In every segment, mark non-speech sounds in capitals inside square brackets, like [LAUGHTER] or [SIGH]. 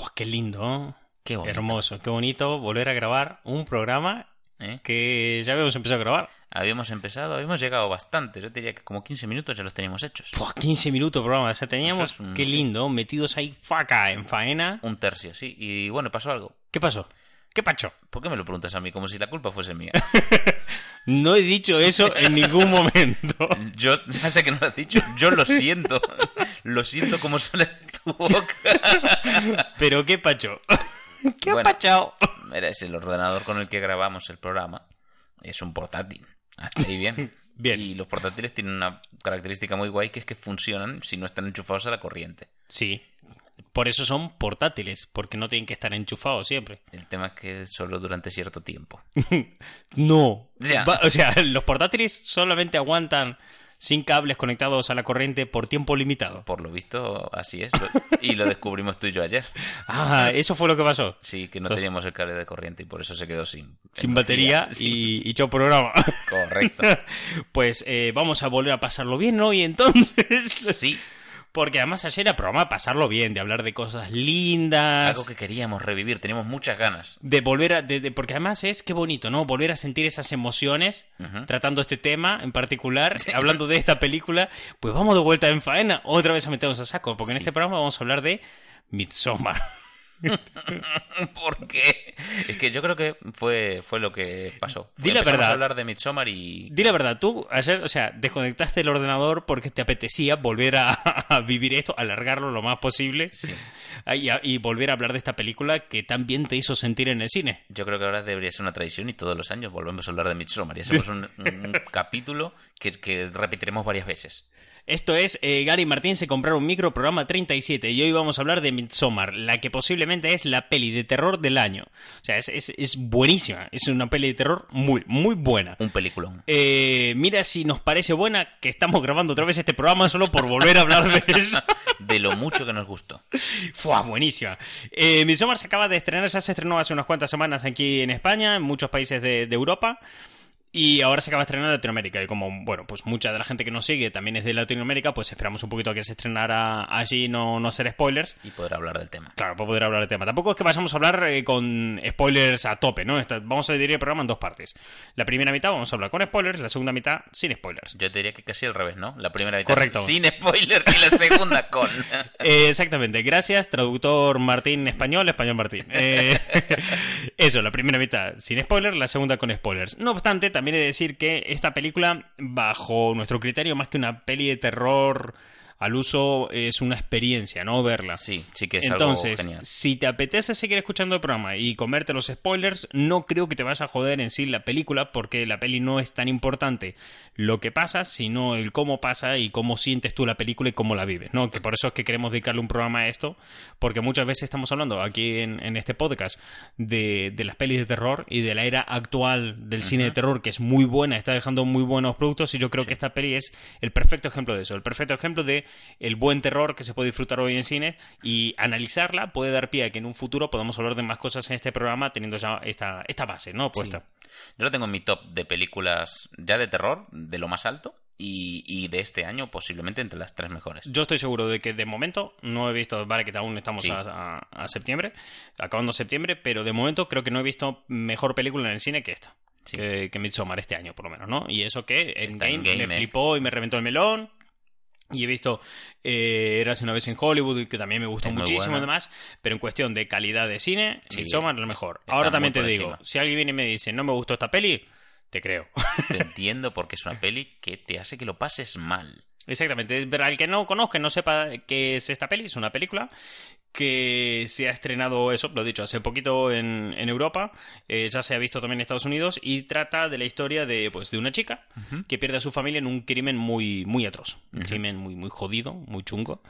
Fua, qué lindo. Qué bonito. hermoso, qué bonito volver a grabar un programa ¿eh? que ya habíamos empezado a grabar. Habíamos empezado, habíamos llegado bastante. Yo diría que como 15 minutos ya los teníamos hechos. Fua, 15 minutos programa, o sea, teníamos, un- qué lindo, metidos ahí faca en faena. Un tercio, sí. Y bueno, pasó algo. ¿Qué pasó? ¿Qué pacho? ¿Por qué me lo preguntas a mí? Como si la culpa fuese mía. [LAUGHS] No he dicho eso en ningún momento. [LAUGHS] Yo ya sé que no lo has dicho. Yo lo siento. Lo siento como sale de tu boca. Pero qué pacho. ¿Qué Bueno. ha pachado? Mira, es el ordenador con el que grabamos el programa. Es un portátil. Hasta ahí bien. [LAUGHS] Bien. Y los portátiles tienen una característica muy guay que es que funcionan si no están enchufados a la corriente. Sí. Por eso son portátiles, porque no tienen que estar enchufados siempre. [LAUGHS] El tema es que solo durante cierto tiempo. No. Va- o sea, [LAUGHS] los portátiles solamente aguantan sin cables conectados a la corriente por tiempo limitado. Por lo visto, así es. Y lo descubrimos tú y yo ayer. [LAUGHS] Ah, eso fue lo que pasó. Sí, que no Entonces- teníamos el cable de corriente y por eso se quedó sin... Sin batería y, y programa. Correcto. Pues eh, vamos a volver a pasarlo bien, ¿no? Y entonces... Sí, Porque además ayer era programa de pasarlo bien, de hablar de cosas lindas. algo que queríamos revivir. Teníamos muchas ganas. De volver a. de- de- porque además es qué bonito, ¿no? Volver a sentir esas emociones tratando este tema en particular, hablando de esta película. Pues vamos de vuelta en faena, otra vez a meternos a saco, porque en Sí. este programa vamos a hablar de Midsommar. [LAUGHS] ¿Por qué? Es que yo creo que fue, fue lo que pasó. Di la verdad. a hablar de Midsommar y... Di la verdad, tú ayer, o sea, desconectaste el ordenador porque te apetecía volver a, [LAUGHS] a vivir esto, alargarlo lo más posible Sí. [LAUGHS] y, a- y volver a hablar de esta película que tan bien te hizo sentir en el cine. Yo creo que ahora debería ser una tradición y todos los años volvemos a hablar de Midsommar y hacemos un, un capítulo que, que repetiremos varias veces. Esto es eh, Gary Martín se compraron un micro programa 37 y hoy vamos a hablar de Midsommar, la que posiblemente es la peli de terror del año. O sea, es, es, es buenísima, es una peli de terror muy, muy buena. Un peliculón. Eh, mira si nos parece buena que estamos grabando otra vez este programa solo por volver a hablar de [LAUGHS] eso. De lo mucho que nos gustó. Fua, buenísima. Eh, Midsommar se acaba de estrenar, ya se estrenó hace unas cuantas semanas aquí en España, en muchos países de, de Europa. Y ahora se acaba de estrenar en Latinoamérica. Y como, bueno, pues mucha de la gente que nos sigue también es de Latinoamérica, pues esperamos un poquito a que se estrenara allí, no, no hacer spoilers. Y poder hablar del tema. Claro, para poder hablar del tema. Tampoco es que vayamos a hablar eh, con spoilers a tope, ¿no? Esta- vamos a dividir el programa en dos partes. La primera mitad vamos a hablar con spoilers, la segunda mitad sin spoilers. Yo te diría que casi al revés, ¿no? La primera mitad Correcto. sin spoilers y la segunda [LAUGHS] con. Eh, exactamente, gracias, traductor Martín español, español Martín. Eh, [LAUGHS] eso, la primera mitad sin spoilers, la segunda con spoilers. No obstante, también he de decir que esta película, bajo nuestro criterio, más que una peli de terror al uso, es una experiencia, ¿no? Verla. Sí, sí que es Entonces, algo genial. si te apetece seguir escuchando el programa y comerte los spoilers, no creo que te vayas a joder en sí la película, porque la peli no es tan importante lo que pasa, sino el cómo pasa y cómo sientes tú la película y cómo la vives, ¿no? Que por eso es que queremos dedicarle un programa a esto, porque muchas veces estamos hablando aquí en, en este podcast de, de las pelis de terror y de la era actual del cine de terror, que es muy buena, está dejando muy buenos productos, y yo creo que esta peli es el perfecto ejemplo de eso, el perfecto ejemplo de el buen terror que se puede disfrutar hoy en cine y analizarla puede dar pie a que en un futuro podamos hablar de más cosas en este programa teniendo ya esta, esta base, ¿no? Puesta. Yo lo tengo en mi top de películas ya de terror, de lo más alto, y, y de este año posiblemente entre las tres mejores. Yo estoy seguro de que de momento no he visto, vale que aún estamos Sí. a, a- a septiembre, acabando septiembre, pero de momento creo que no he visto mejor película en el cine que esta. Sí. Que, que Midsommar este año, por lo menos, ¿no? Y eso que en Está Game en Game, me eh. flipó y me reventó el melón. Y he visto eh, Eras una vez en Hollywood, que también me gustó Es muchísimo y demás, pero en cuestión de calidad de cine, Sí. Midsommar es lo mejor. Ahora también te digo, encima. si alguien viene y me dice, no me gustó esta peli, te creo. Te entiendo porque es una peli que te hace que lo pases mal. Exactamente, para el que no conozca, no sepa qué es esta peli, es una película que se ha estrenado, eso, lo he dicho, hace poquito en, en Europa, eh, ya se ha visto también en Estados Unidos y trata de la historia de, pues, de una chica que pierde a su familia en un crimen muy, muy atroz, un crimen muy, muy jodido, muy chungo.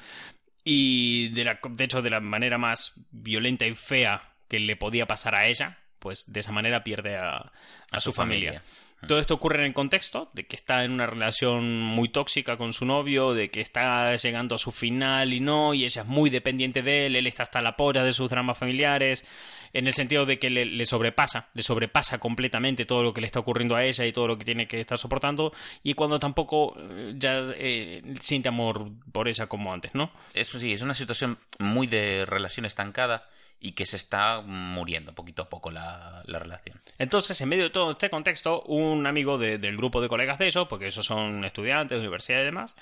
y de, la, de hecho de la manera más violenta y fea que le podía pasar a ella, pues de esa manera pierde a, a, su, familia. Todo esto ocurre en el contexto de que está en una relación muy tóxica con su novio, de que está llegando a su final y no, y ella es muy dependiente de él, él está hasta la polla de sus dramas familiares, en el sentido de que le, sobrepasa, le sobrepasa completamente todo lo que le está ocurriendo a ella y todo lo que tiene que estar soportando, y cuando tampoco eh, ya eh, siente amor por ella como antes, ¿no? Eso sí, es una situación muy de relación estancada y que se está muriendo poquito a poco la, relación. Entonces, en medio de todo este contexto, un amigo del grupo de colegas de ellos, porque esos son estudiantes de universidad y demás,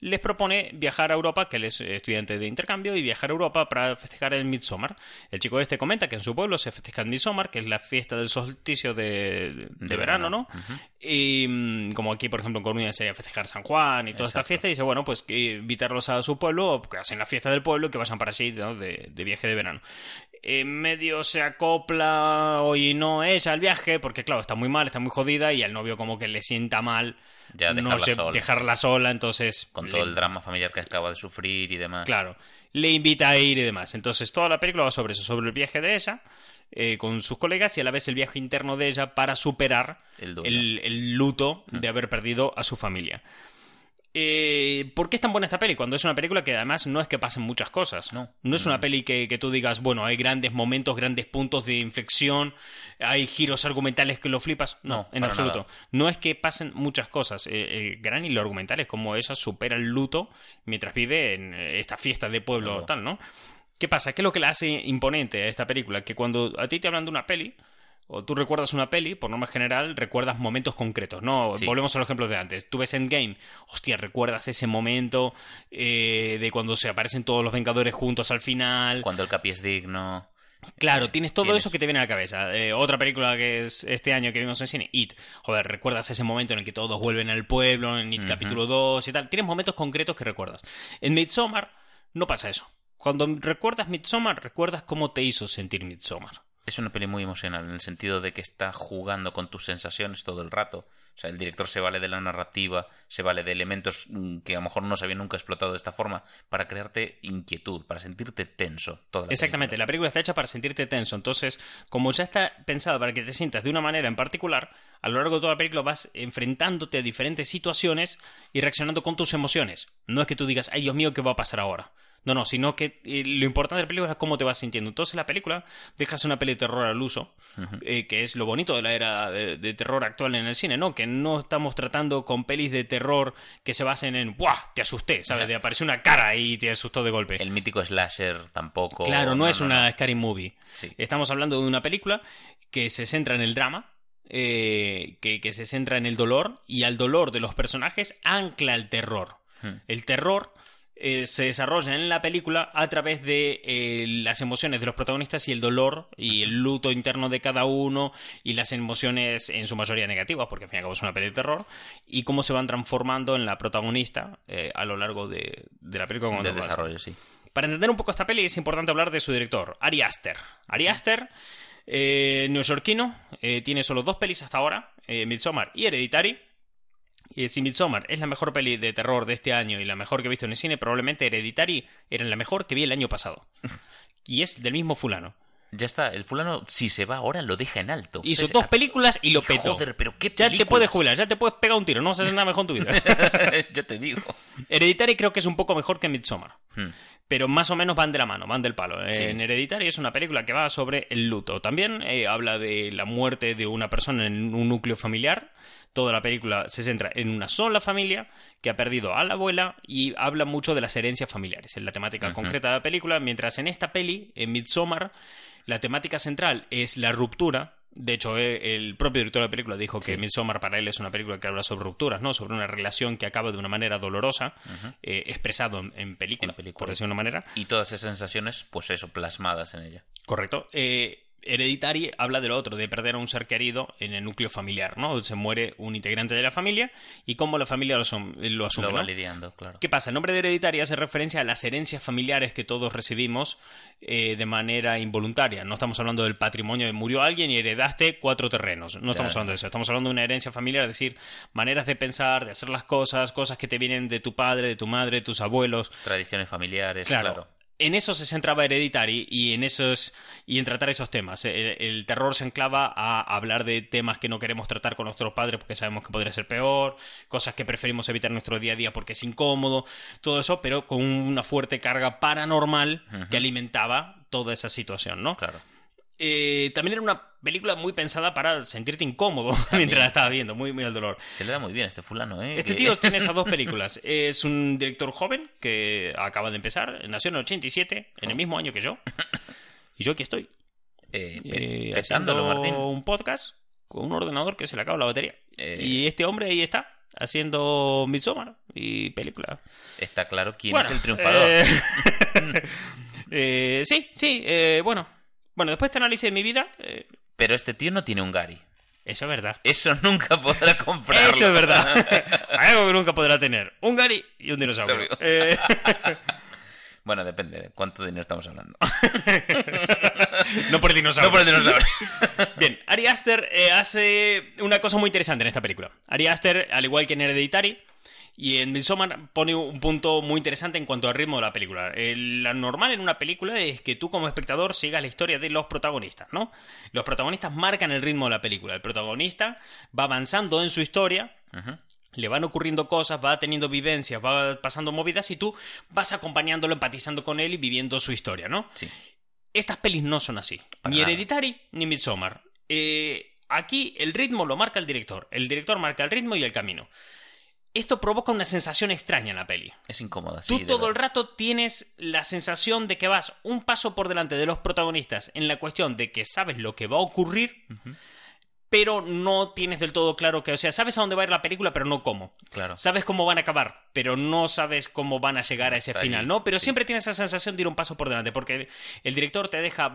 les propone viajar a Europa, que él es estudiante de intercambio, y viajar a Europa para festejar el Midsommar. El chico este comenta que en su pueblo se festeja el Midsommar, que es la fiesta del solsticio de, verano, ¿no? Y mm, como aquí, por ejemplo, en Coruña sería festejar San Juan y toda esta fiesta, y dice, bueno, pues invitarlos a su pueblo, que hacen la fiesta del pueblo, y que vayan para allí de, de viaje de verano en medio se acopla hoy no es al viaje, porque claro, está muy mal, está muy jodida y al novio como que le sienta mal ya dejarla, no sola. dejarla sola, entonces... Con todo el drama familiar que acaba de sufrir y demás. Claro, le invita a ir y demás. Entonces toda la película va sobre eso, sobre el viaje de ella eh, con sus colegas y a la vez el viaje interno de ella para superar el, luto de haber perdido a su familia. Eh, ¿Por qué es tan buena esta peli? Cuando es una película que además no es que pasen muchas cosas. No. No es una peli que, tú digas, bueno, hay grandes momentos, grandes puntos de inflexión, hay giros argumentales que lo flipas. No, en absoluto. No es que pasen muchas cosas. Eh, el gran hilo argumental es como ella supera el luto mientras vive en esta fiesta de pueblo tal, ¿no? ¿Qué pasa? ¿Qué es lo que la hace imponente a esta película? Que cuando a ti te hablan de una peli, o tú recuerdas una peli, por norma general, recuerdas momentos concretos, ¿no? Volvemos a los ejemplos de antes. Tú ves Endgame, hostia, recuerdas ese momento eh, de cuando se aparecen todos los Vengadores juntos al final. Cuando el Capi es digno. Claro, tienes todo eso que te viene a la cabeza. Eh, otra película que es este año que vimos en cine, It. Joder, recuerdas ese momento en el que todos vuelven al pueblo, en It capítulo 2 y tal. Tienes momentos concretos que recuerdas. En Midsommar no pasa eso. Cuando recuerdas Midsommar, recuerdas cómo te hizo sentir Midsommar. Es una peli muy emocional en el sentido de que está jugando con tus sensaciones todo el rato. O sea, el director se vale de la narrativa, se vale de elementos mm, que a lo mejor no se habían nunca explotado de esta forma para crearte inquietud, para sentirte tenso. Toda Exactamente, la película está hecha para sentirte tenso. Entonces, como ya está pensado para que te sientas de una manera en particular, a lo largo de toda la película vas enfrentándote a diferentes situaciones y reaccionando con tus emociones. No es que tú digas, ay Dios mío, ¿qué va a pasar ahora? No, no, sino que eh, lo importante de la película es cómo te vas sintiendo. Entonces la película dejas una peli de terror al uso, eh, que es lo bonito de la era de, terror actual en el cine, ¿no? Que no estamos tratando con pelis de terror que se basen en ¡buah! Te asusté, ¿sabes? De aparecer una cara y te asustó de golpe. El mítico slasher tampoco. Claro, no, es una scary movie. Estamos hablando de una película que se centra en el drama, eh, que, que, se centra en el dolor y al dolor de los personajes ancla el terror. Hmm. El terror eh, se desarrolla en la película a través de eh, las emociones de los protagonistas y el dolor y el luto interno de cada uno y las emociones en su mayoría negativas, porque al fin y al cabo es una peli de terror, y cómo se van transformando en la protagonista eh, a lo largo de, la película. De desarrollo, sí. Para entender un poco esta peli es importante hablar de su director, Ari Aster. Ari Aster, neoyorquino, tiene solo dos pelis hasta ahora, Midsommar y Hereditary, y si Midsommar es la mejor peli de terror de este año y la mejor que he visto en el cine, probablemente Hereditary era la mejor que vi el año pasado. [LAUGHS] y es del mismo fulano. Ya está, el fulano, si se va ahora, lo deja en alto. Hizo dos películas y lo petó. Joder, pero qué Ya te puedes jubilar, ya te puedes pegar un tiro, no vas a hacer nada mejor en tu vida. [LAUGHS] ya te digo. Hereditary creo que es un poco mejor que Midsommar. Hmm. Pero más o menos van de la mano, van del palo. En Hereditary es una película que va sobre el luto. También eh, habla de la muerte de una persona en un núcleo familiar Toda la película se centra en una sola familia que ha perdido a la abuela y habla mucho de las herencias familiares, en la temática concreta de la película, mientras en esta peli, en Midsommar, la temática central es la ruptura. De hecho, eh, el propio director de la película dijo que Midsommar para él es una película que habla sobre rupturas, ¿no? Sobre una relación que acaba de una manera dolorosa, eh, expresado en, película, por decirlo de una manera. Y todas esas sensaciones, pues eso, plasmadas en ella. Correcto. Eh, Hereditary habla de lo otro, de perder a un ser querido en el núcleo familiar, ¿no? Se muere un integrante de la familia y cómo la familia lo, asume, Lo va ¿no? lidiando, claro. ¿Qué pasa? El nombre de hereditaria hace referencia a las herencias familiares que todos recibimos eh, de manera involuntaria. No estamos hablando del patrimonio de murió alguien y heredaste cuatro terrenos. No estamos hablando de eso. Estamos hablando de una herencia familiar, es decir, maneras de pensar, de hacer las cosas, cosas que te vienen de tu padre, de tu madre, de tus abuelos. Tradiciones familiares, Claro. claro. En eso se centraba Hereditary y en esos y en tratar esos temas. El, el terror se enclava a hablar de temas que no queremos tratar con nuestros padres porque sabemos que podría ser peor, cosas que preferimos evitar en nuestro día a día porque es incómodo, todo eso, pero con una fuerte carga paranormal que alimentaba toda esa situación, ¿no? Claro. Eh, también era una película muy pensada para sentirte incómodo [LAUGHS] mientras la estabas viendo, muy, muy al dolor. Se le da muy bien a este fulano, ¿eh? Este tío [LAUGHS] tiene esas dos películas. Es un director joven que acaba de empezar. Nació en el 87, en el mismo año que yo. Y yo aquí estoy. eh, eh, haciendo Martín. un podcast con un ordenador que se le acaba la batería. Eh, Y este hombre ahí está, haciendo Midsommar y película. Está claro quién Bueno, es el triunfador. eh, [LAUGHS] eh, sí, sí, eh, bueno. Bueno, después de este análisis de mi vida, eh, Pero este tío no tiene un Gary. eso es verdad. Eso nunca podrá [LAUGHS] comprarlo. Eso es verdad. [LAUGHS] Algo que nunca podrá tener. Un Gary y un dinosaurio. Eh, [LAUGHS] Bueno, depende de cuánto dinero estamos hablando. no por el dinosaurio. no por el dinosaurio. Bien, Ari Aster eh, hace una cosa muy interesante en esta película. Ari Aster, al igual que en Hereditary y en Midsommar, pone un punto muy interesante en cuanto al ritmo de la película. El- lo normal en una película es que tú como espectador sigas la historia de los protagonistas, ¿no? Los protagonistas marcan el ritmo de la película. El protagonista va avanzando en su historia, le van ocurriendo cosas, va teniendo vivencias, va pasando movidas y tú vas acompañándolo, empatizando con él y viviendo su historia, ¿no? Sí. Estas pelis no son así. Para ni nada. Hereditary ni Midsommar. Eh, aquí el ritmo lo marca el director. El director marca el ritmo y el camino. Esto provoca una sensación extraña en la peli. Es incómoda, sí. Tú todo el rato tienes la sensación de que vas un paso por delante de los protagonistas en la cuestión de que sabes lo que va a ocurrir, pero no tienes del todo claro que, o sea, sabes a dónde va a ir la película, pero no cómo. Claro. Sabes cómo van a acabar, pero no sabes cómo van a llegar a ese final, ahí, ¿no? Pero sí. siempre tienes esa sensación de ir un paso por delante, porque el director te deja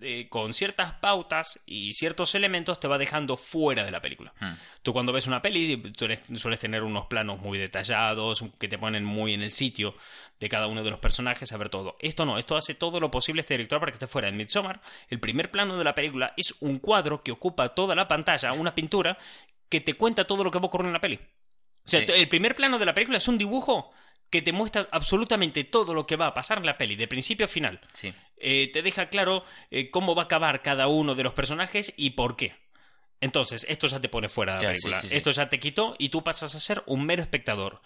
eh, con ciertas pautas y ciertos elementos, te va dejando fuera de la película. Hmm. Tú cuando ves una peli, tú eres- sueles tener unos planos muy detallados, que te ponen muy en el sitio de cada uno de los personajes, a ver todo. Esto no, esto hace todo lo posible este director para que esté fuera. En Midsommar, el primer plano de la película es un cuadro que ocupa toda la pantalla, una pintura, que te cuenta todo lo que va a ocurrir en la peli. O sea, Sí. el primer plano de la película es un dibujo que te muestra absolutamente todo lo que va a pasar en la peli, de principio a final. Sí. Eh, te deja claro eh, cómo va a acabar cada uno de los personajes y por qué. Entonces, esto ya te pone fuera de la Ya, película. sí, sí, sí. Esto ya te quitó y tú pasas a ser un mero espectador.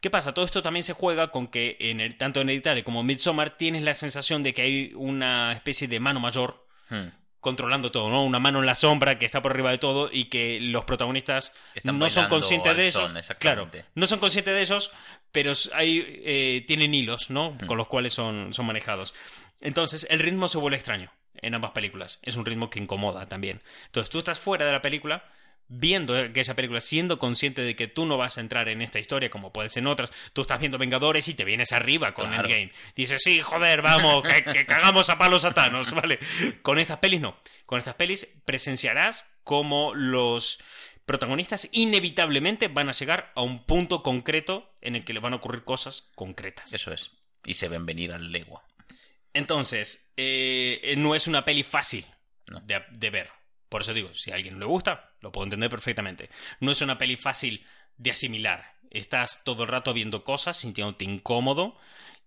¿Qué pasa? Todo esto también se juega con que en el, tanto en Hereditary como en Midsommar tienes la sensación de que hay una especie de mano mayor Hmm. Controlando todo, ¿no? Una mano en la sombra que está por arriba de todo y que los protagonistas Están no son conscientes de eso. claro, no son conscientes de esos, pero hay, eh, tienen hilos, ¿no? Hmm. Con los cuales son, son manejados. Entonces, el ritmo se vuelve extraño en ambas películas. Es un ritmo que incomoda también. Entonces, tú estás fuera de la película, viendo que esa película, siendo consciente de que tú no vas a entrar en esta historia como puedes en otras, tú estás viendo Vengadores y te vienes arriba con Claro. Endgame. Dices, sí, joder, vamos, que, que cagamos a palos a Thanos, [LAUGHS] ¿vale? Con estas pelis no. Con estas pelis presenciarás como los protagonistas inevitablemente van a llegar a un punto concreto en el que les van a ocurrir cosas concretas. Eso es. Y se ven venir al legua. Entonces, eh, no es una peli fácil No. de, de ver. Por eso digo, si a alguien le gusta, lo puedo entender perfectamente. No es una peli fácil de asimilar. Estás todo el rato viendo cosas, sintiéndote incómodo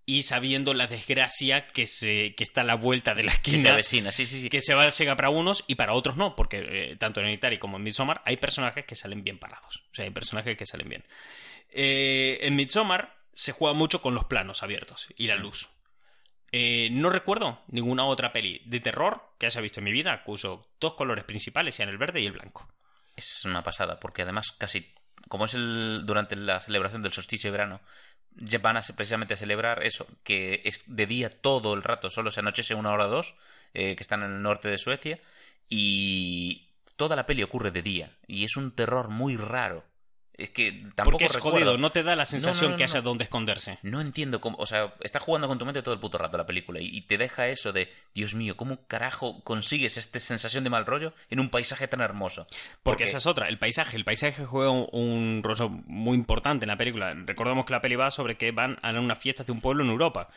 y sabiendo la desgracia que, se, que está a la vuelta de la [LAUGHS] Que se esquina. avecina, sí, sí, sí. que se va a llegar para unos y para otros no, porque eh, tanto en Hereditary como en Midsommar hay personajes que salen bien parados. O sea, hay personajes que salen bien. Eh, en Midsommar se juega mucho con los planos abiertos y la luz. Eh, no recuerdo ninguna otra peli de terror que haya visto en mi vida cuyo dos colores principales sean el verde y el blanco. Es una pasada, porque además casi, como es el durante la celebración del solsticio de verano, ya van a precisamente a celebrar eso, que es de día todo el rato, solo se anochece una hora o dos, eh, que están en el norte de Suecia, y toda la peli ocurre de día, y es un terror muy raro. Es que tampoco Porque es recuerdo. jodido, no te da la sensación no, no, que haya dónde esconderse. No entiendo cómo, o sea, está jugando con tu mente todo el puto rato la película y, y te deja eso de, Dios mío, ¿cómo carajo consigues esta sensación de mal rollo en un paisaje tan hermoso? Porque esa es otra, el paisaje. El paisaje juega un, un rol muy importante en la película. Recordamos que la peli va sobre que van a una fiesta de un pueblo en Europa.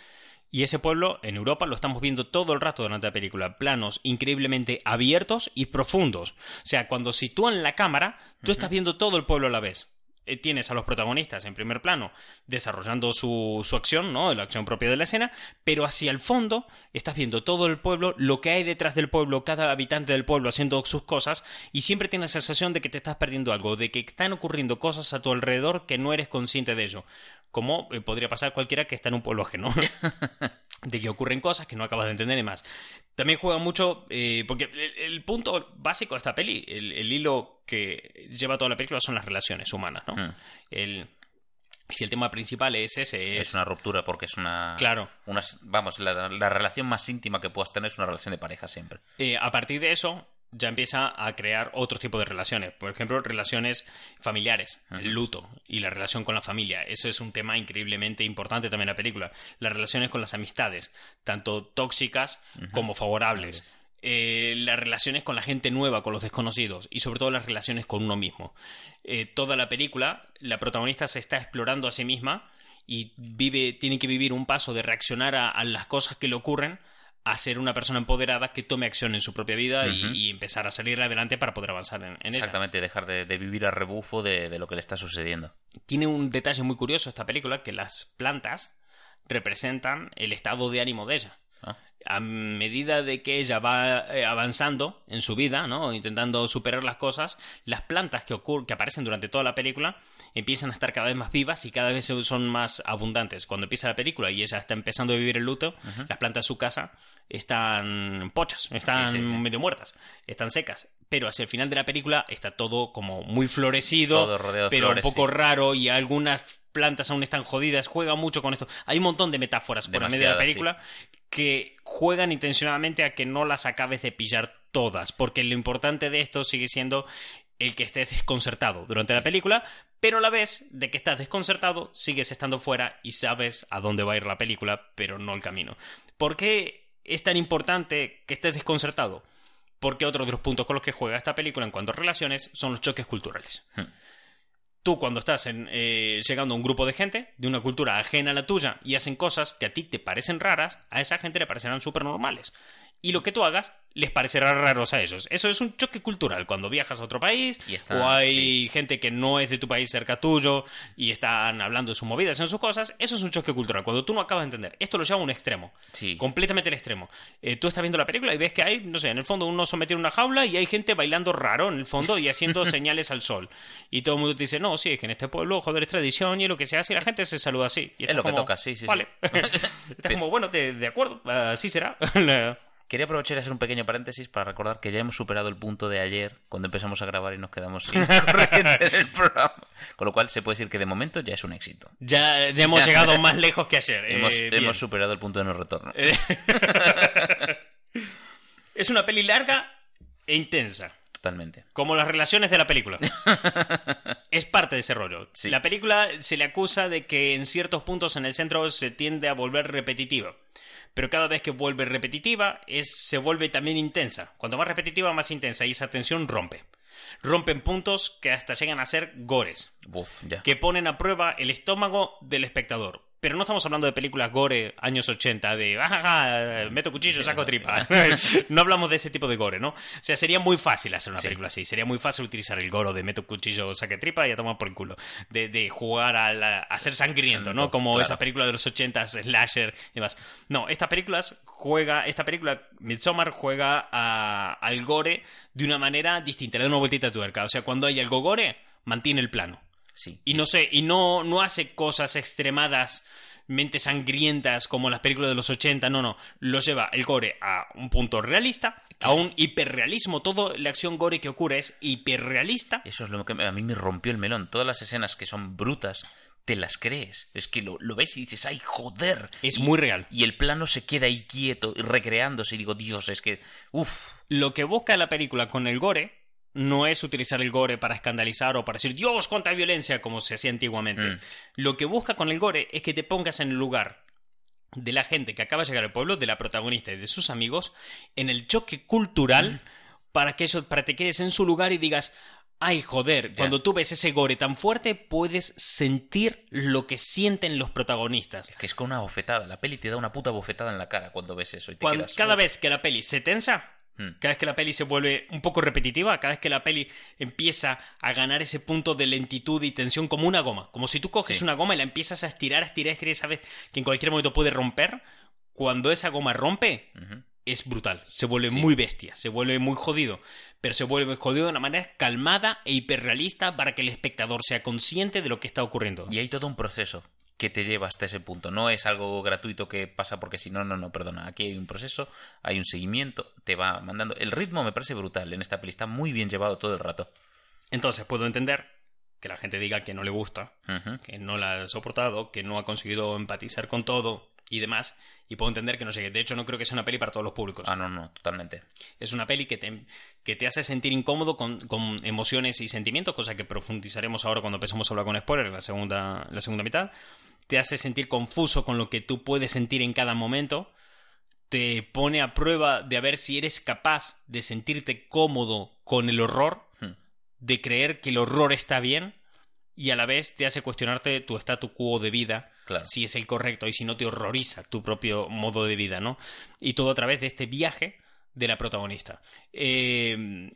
Y ese pueblo en Europa lo estamos viendo todo el rato durante la película. Planos increíblemente abiertos y profundos. O sea, cuando sitúan la cámara, tú estás viendo todo el pueblo a la vez. Eh, Tienes a los protagonistas en primer plano desarrollando su, su acción, ¿no? La acción propia de la escena, pero hacia el fondo estás viendo todo el pueblo, lo que hay detrás del pueblo, cada habitante del pueblo haciendo sus cosas, y siempre tienes la sensación de que te estás perdiendo algo, de que están ocurriendo cosas a tu alrededor que no eres consciente de ello. Como eh, podría pasar cualquiera que está en un pueblo ajeno. [LAUGHS] de que ocurren cosas que no acabas de entender y más. También juega mucho, eh, porque el, el punto básico de esta peli, el, el hilo que lleva toda la película son las relaciones humanas, ¿no? Mm. El, si el tema principal es ese, es, Es una ruptura porque es una... Claro. una- vamos, la, la relación más íntima que puedas tener es una relación de pareja siempre. Eh, a partir de eso ya empieza a crear otro tipo de relaciones. Por ejemplo, relaciones familiares, el luto y la relación con la familia. Eso es un tema increíblemente importante también en la película. Las relaciones con las amistades, tanto tóxicas como favorables. Eh, las relaciones con la gente nueva, con los desconocidos y sobre todo las relaciones con uno mismo. Eh, toda la película, la protagonista se está explorando a sí misma y vive, tiene que vivir un paso de reaccionar a, a las cosas que le ocurren a ser una persona empoderada que tome acción en su propia vida y- empezar a salir adelante para poder avanzar en, en ella. Exactamente, dejar de, de vivir a rebufo de, de lo que le está sucediendo. Tiene un detalle muy curioso esta película, que las plantas representan el estado de ánimo de ella. A medida de que ella va eh, avanzando en su vida, ¿no? intentando superar las cosas, las plantas que, que aparecen durante toda la película empiezan a estar cada vez más vivas y cada vez son más abundantes. Cuando empieza la película y ella está empezando a vivir el luto, las plantas de su casa están pochas, están Sí, sí, sí. medio muertas, están secas. Pero hacia el final de la película está todo como muy florecido, Todo rodeado de pero flores, un poco raro y algunas plantas aún están jodidas. Juega mucho con esto. Hay un montón de metáforas por la medio de la película que juegan intencionadamente a que no las acabes de pillar todas, porque lo importante de esto sigue siendo el que estés desconcertado durante la película, pero a la vez de que estás desconcertado, sigues estando fuera y sabes a dónde va a ir la película, pero no el camino. ¿Por qué es tan importante que estés desconcertado? Porque otro de los puntos con los que juega esta película en cuanto a relaciones son los choques culturales. Hmm. Tú cuando estás en, eh, llegando a un grupo de gente de una cultura ajena a la tuya y hacen cosas que a ti te parecen raras, a esa gente le parecerán súper normales. Y lo que tú hagas les parecerá raros a ellos. Eso es un choque cultural. Cuando viajas a otro país Y está- o hay sí. gente que no es de tu país cerca tuyo y están hablando de sus movidas, en sus cosas, eso es un choque cultural. Cuando tú no acabas de entender. Esto lo lleva a un extremo. Sí. Completamente el extremo. Eh, tú estás viendo la película y ves que hay, no sé, en el fondo uno sometido en una jaula y hay gente bailando raro en el fondo y haciendo [LAUGHS] señales al sol. Y todo el mundo te dice, no, sí, es que en este pueblo, joder, es tradición y es lo que se hace y la gente se saluda así. Y Es lo que toca, sí, sí, sí. Vale. [LAUGHS] estás como, bueno, de, de acuerdo, así será. [LAUGHS] Quería aprovechar y hacer un pequeño paréntesis para recordar que ya hemos superado el punto de ayer, cuando empezamos a grabar y nos quedamos sin [LAUGHS] corriente en el programa. Con lo cual se puede decir que de momento ya es un éxito. ya, ya hemos Ya. llegado más lejos que ayer. eh, hemos, bien. hemos superado el punto de no retorno. Eh, [LAUGHS] es una peli larga e intensa. Totalmente. Como las relaciones de la película. [LAUGHS] es parte de ese rollo. Sí. La película se le acusa de que en ciertos puntos en el centro se tiende a volver repetitiva. Pero cada vez que vuelve repetitiva, es, se vuelve también intensa. Cuanto más repetitiva, más intensa. Y esa tensión rompe. Rompen puntos que hasta llegan a ser gores. Buf, ya. Que ponen a prueba el estómago del espectador. Pero no estamos hablando de películas gore años 80, de ah, meto cuchillo, saco tripa. [LAUGHS] no hablamos de ese tipo de gore, ¿no? O sea, sería muy fácil hacer una Sí. película así. Sería muy fácil utilizar el goro de meto cuchillo, saque tripa y a tomar por el culo. De, de jugar a, la- a ser sangriento, ¿no? Como Claro. esas películas de los 80, slasher y demás. No, estas películas juega, esta película, Midsommar, juega a- al gore de una manera distinta, le da una vueltita de tuerca. O sea, cuando hay algo gore, mantiene el plano. Sí. Y no sé, y no, no hace cosas extremadas, mente sangrientas como las películas de los 80, no, no. Lo lleva el gore a un punto realista, a un hiperrealismo. Toda la acción gore que ocurre es hiperrealista. Eso es lo que a mí me rompió el melón. Todas las escenas que son brutas, te las crees. Es que lo, lo ves y dices, ¡ay, joder! Es Y- muy real. Y el plano se queda ahí quieto, recreándose. Y digo, Dios, es que. Uf. Lo que busca la película con el gore no es utilizar el gore para escandalizar o para decir Dios, cuánta violencia, como se hacía antiguamente. Mm. Lo que busca con el gore es que te pongas en el lugar de la gente que acaba de llegar al pueblo, de la protagonista y de sus amigos, en el choque cultural para que eso, para que te quedes en su lugar y digas, ay joder, cuando tú ves ese gore tan fuerte puedes sentir lo que sienten los protagonistas. Es que es con una bofetada. La peli te da una puta bofetada en la cara cuando ves eso. Y te Cuando- quedas, cada vez que la peli se tensa, Mm. Cada vez que la peli se vuelve un poco repetitiva, cada vez que la peli empieza a ganar ese punto de lentitud y tensión como una goma, como si tú coges Sí. una goma y la empiezas a estirar, a estirar, a estirar y sabes que en cualquier momento puede romper, cuando esa goma rompe, Ujú. es brutal, se vuelve Sí. muy bestia, se vuelve muy jodido, pero se vuelve jodido de una manera calmada e hiperrealista para que el espectador sea consciente de lo que está ocurriendo. Y hay todo un proceso que te lleva hasta ese punto. No es algo gratuito que pasa porque si no, no, no, perdona. Aquí hay un proceso, hay un seguimiento, te va mandando. El ritmo me parece brutal en esta peli, está muy bien llevado todo el rato. Entonces puedo entender que la gente diga que no le gusta, que no la ha soportado, que no ha conseguido empatizar con todo y demás. Y puedo entender que no sé. De hecho, no creo que sea una peli para todos los públicos. Ah, no, no, totalmente. Es una peli que te, que te hace sentir incómodo con, con emociones y sentimientos, cosa que profundizaremos ahora cuando empecemos a hablar con spoiler en la segunda, la segunda mitad. Te hace sentir confuso con lo que tú puedes sentir en cada momento. Te pone a prueba de a ver si eres capaz de sentirte cómodo con el horror Hmm. de creer que el horror está bien y a la vez te hace cuestionarte tu statu quo de vida, Claro. si es el correcto y si no te horroriza tu propio modo de vida, ¿no? Y todo a través de este viaje de la protagonista. Eh,